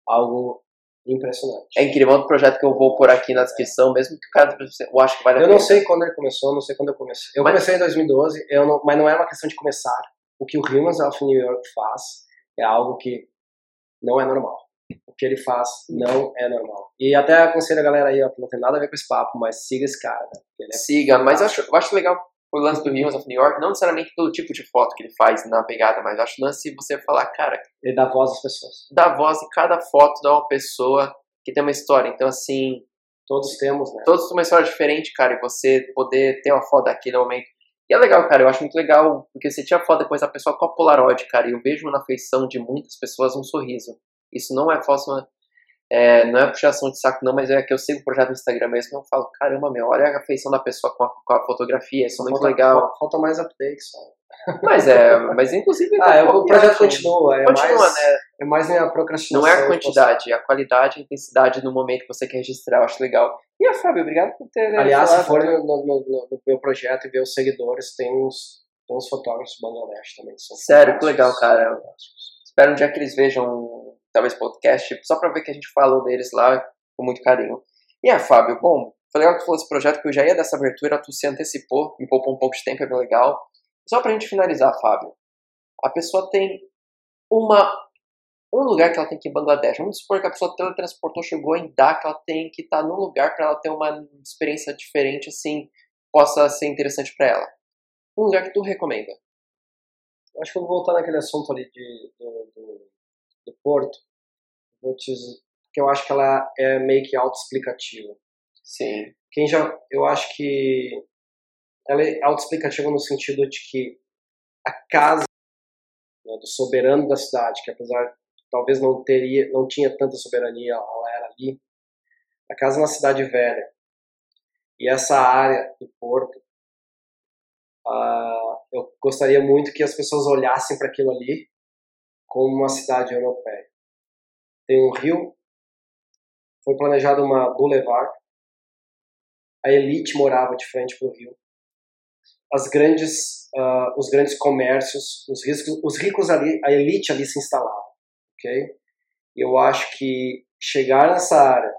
algo impressionante. É incrível, outro projeto que eu vou pôr aqui na descrição, mesmo que o cara, eu acho que vale a Eu pena. não sei quando ele começou, não sei quando eu comecei. Eu Mas- comecei em 2012, eu não, mas não é uma questão de começar. O que o Humans of New York faz é algo que não é normal. O que ele faz não é normal. E até aconselho a galera aí, ó, que não tem nada a ver com esse papo, mas siga esse cara, né? É Siga, mas eu acho, eu acho legal o lance do Humans of New York, não necessariamente pelo tipo de foto que ele faz na pegada, mas eu acho o lance você falar, cara, ele dá voz às pessoas. dá voz em cada foto de uma pessoa que tem uma história. Então, assim, Todos temos, né? todos têm uma história diferente, cara, e você poder ter uma foto daquele momento. E é legal, cara, eu acho muito legal, porque você tira foto depois da pessoa com a Polaroid, cara, e eu vejo na feição de muitas pessoas um sorriso. Isso não é falso, não é, é, não é puxação de saco, não, mas é que eu sigo o projeto no Instagram mesmo e eu falo, caramba, meu, olha a feição da pessoa com a, com a fotografia, isso é muito falta, legal. Falta, mais update só. Mas é, mas inclusive. Ah, é o projeto continua. É Continua, mais, né? É mais minha procrastinação. Não é a quantidade, é a qualidade e a intensidade no momento que você quer registrar, eu acho legal. E a Fábio, obrigado por ter. Aliás, se falado. for no, no- no- no meu projeto e ver os seguidores, tem uns, tem uns fotógrafos do Bangladesh também. Sério, que legal, cara. Espero um dia que eles vejam, talvez, podcast, só pra ver que a gente fala deles lá com muito carinho. E a Fábio, bom, foi legal que tu falou esse projeto, que eu já ia dessa abertura, tu se antecipou, me poupou um pouco de tempo, é bem legal. Só pra gente finalizar, Fábio, a pessoa tem uma um lugar que ela tem que ir em Bangladesh. Vamos supor que a pessoa teletransportou, chegou em Dhaka, ela tem que estar num lugar para ela ter uma experiência diferente, assim, possa ser interessante para ela. Um lugar que tu recomenda. Acho que eu vou voltar naquele assunto ali de, do, do Porto, vou te dizer, porque eu acho que ela é meio que autoexplicativa. Sim. Quem já, eu acho que ela é autoexplicativa no sentido de que a casa né, do soberano da cidade, que apesar talvez não teria, não tinha tanta soberania, ela era ali, a casa na cidade velha e essa área do porto, ah, eu gostaria muito que as pessoas olhassem para aquilo ali como uma cidade europeia. Tem um rio, foi planejado uma boulevard, a elite morava de frente para o rio. As grandes, ah, os grandes comércios, os ricos, os ricos ali, a elite ali se instalava, ok? Eu acho que chegar nessa área,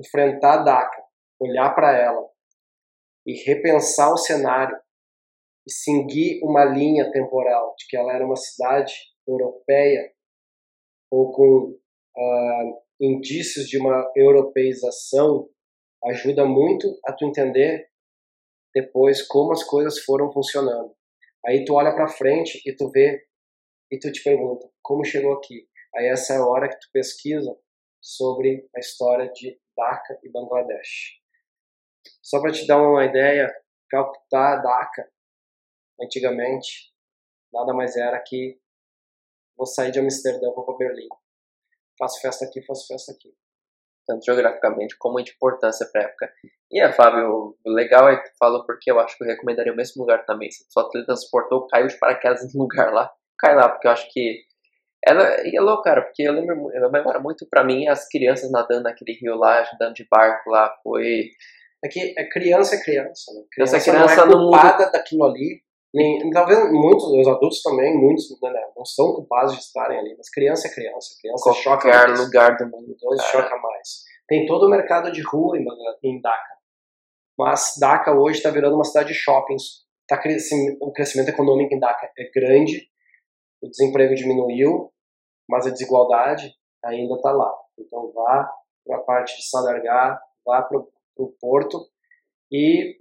enfrentar a DACA, olhar para ela e repensar o cenário e seguir uma linha temporal de que ela era uma cidade europeia ou com ah, indícios de uma europeização ajuda muito a tu entender depois como as coisas foram funcionando. Aí tu olha para frente e tu vê e tu te pergunta como chegou aqui. Aí essa é a hora que tu pesquisa sobre a história de Dhaka e Bangladesh. Só para te dar uma ideia, Calcutá, Dhaka, antigamente, nada mais era que vou sair de Amsterdã, vou para Berlim. Faço festa aqui, faço festa aqui. tanto geograficamente como de importância para época. E a Fábio, legal é que tu falou porque eu acho que eu recomendaria o mesmo lugar também. Se tu só teletransportou, caiu de paraquedas no lugar lá, cai lá, porque eu acho que ela e é louco, cara, porque eu lembro, eu memora muito pra mim as crianças nadando naquele rio lá, andando de barco lá, foi É que é criança é criança, né? Criança é Criança, criança não é culpada daquilo ali. Nem, talvez muitos, os adultos também, muitos né, né, não são culpados de estarem ali, mas criança é criança. Criança choca Qualquer mais. lugar do mundo. Cara. choca mais. Tem todo o mercado de rua em, em Dhaka. Mas Dhaka hoje está virando uma cidade de shoppings. Tá crescendo, o crescimento econômico em Dhaka é grande, o desemprego diminuiu, mas a desigualdade ainda está lá. Então vá para a parte de Sadargá, vá para o porto e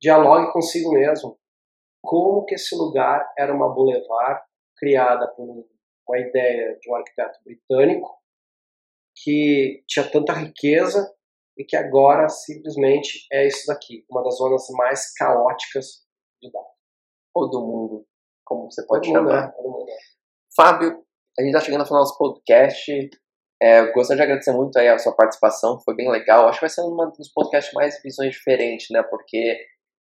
dialogue consigo mesmo. Como que esse lugar era uma boulevard criada por um- uma ideia de um arquiteto britânico que tinha tanta riqueza e que agora simplesmente é isso daqui, uma das zonas mais caóticas de Dhaka. Ou do mundo, como você pode chamar. é, é. Fábio, a gente tá chegando ao final do nosso podcast. É, gostaria de agradecer muito aí a sua participação, foi bem legal. Acho que vai ser um dos podcasts mais visões diferentes, né? Porque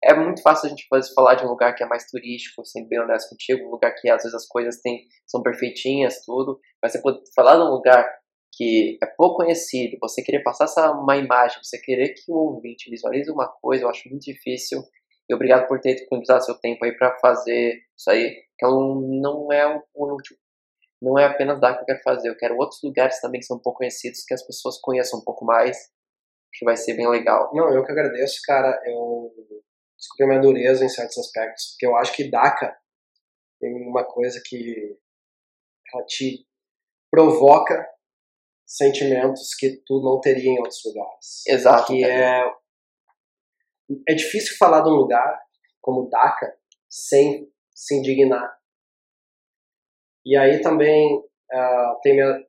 é muito fácil a gente fazer, falar de um lugar que é mais turístico, sendo bem honesto contigo, um lugar que às vezes as coisas têm, são perfeitinhas, tudo. Mas você pode falar de um lugar que é pouco conhecido, você querer passar essa uma imagem, você querer que o ouvinte visualize uma coisa, eu acho muito difícil. E obrigado por ter disponibilizado seu tempo aí para fazer isso aí, que é um- não é um, um- não é apenas dar que eu quero fazer, eu quero outros lugares também que são pouco conhecidos, que as pessoas conheçam um pouco mais, que vai ser bem legal. Não, eu que agradeço, cara. Eu desculpe a minha dureza em certos aspectos, porque eu acho que Dhaka tem uma coisa que ela te provoca sentimentos que tu não teria em outros lugares. Exato. que é é difícil falar de um lugar como Dhaka sem se indignar. E aí também ah, tem minha,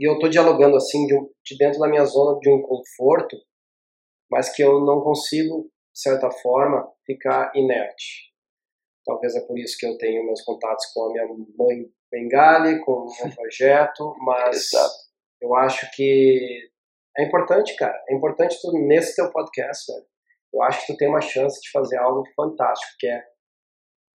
e eu estou dialogando assim de, um- de dentro da minha zona de um conforto, mas que eu não consigo de certa forma ficar inerte. Talvez é por isso que eu tenho meus contatos com a minha mãe Bengali, com o meu projeto, mas eu acho que é importante, cara. É importante tu, nesse teu podcast, velho. Eu acho que tu tem uma chance de fazer algo fantástico, que é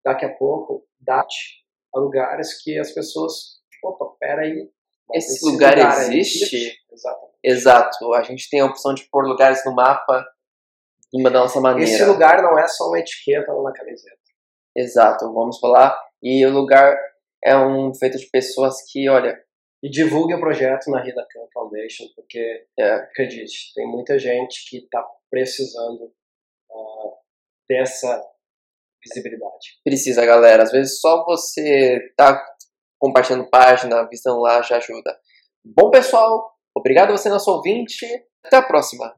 daqui a pouco dar-te a lugares que as pessoas, opa, peraí. mas Esse lugar aí existe? Exatamente. Exato. A gente tem a opção de pôr lugares no mapa de uma nossa maneira. Esse lugar não é só uma etiqueta na camiseta. Exato. Vamos falar. E o lugar é um feito de pessoas que, olha, E divulgue o projeto na Rida Khan Foundation, porque, É. acredite, tem muita gente que está precisando ah, dessa visibilidade. precisa, galera. Às vezes só você tá compartilhando página, visão lá já ajuda. Bom, pessoal, obrigado a você, nosso ouvinte. Até a próxima.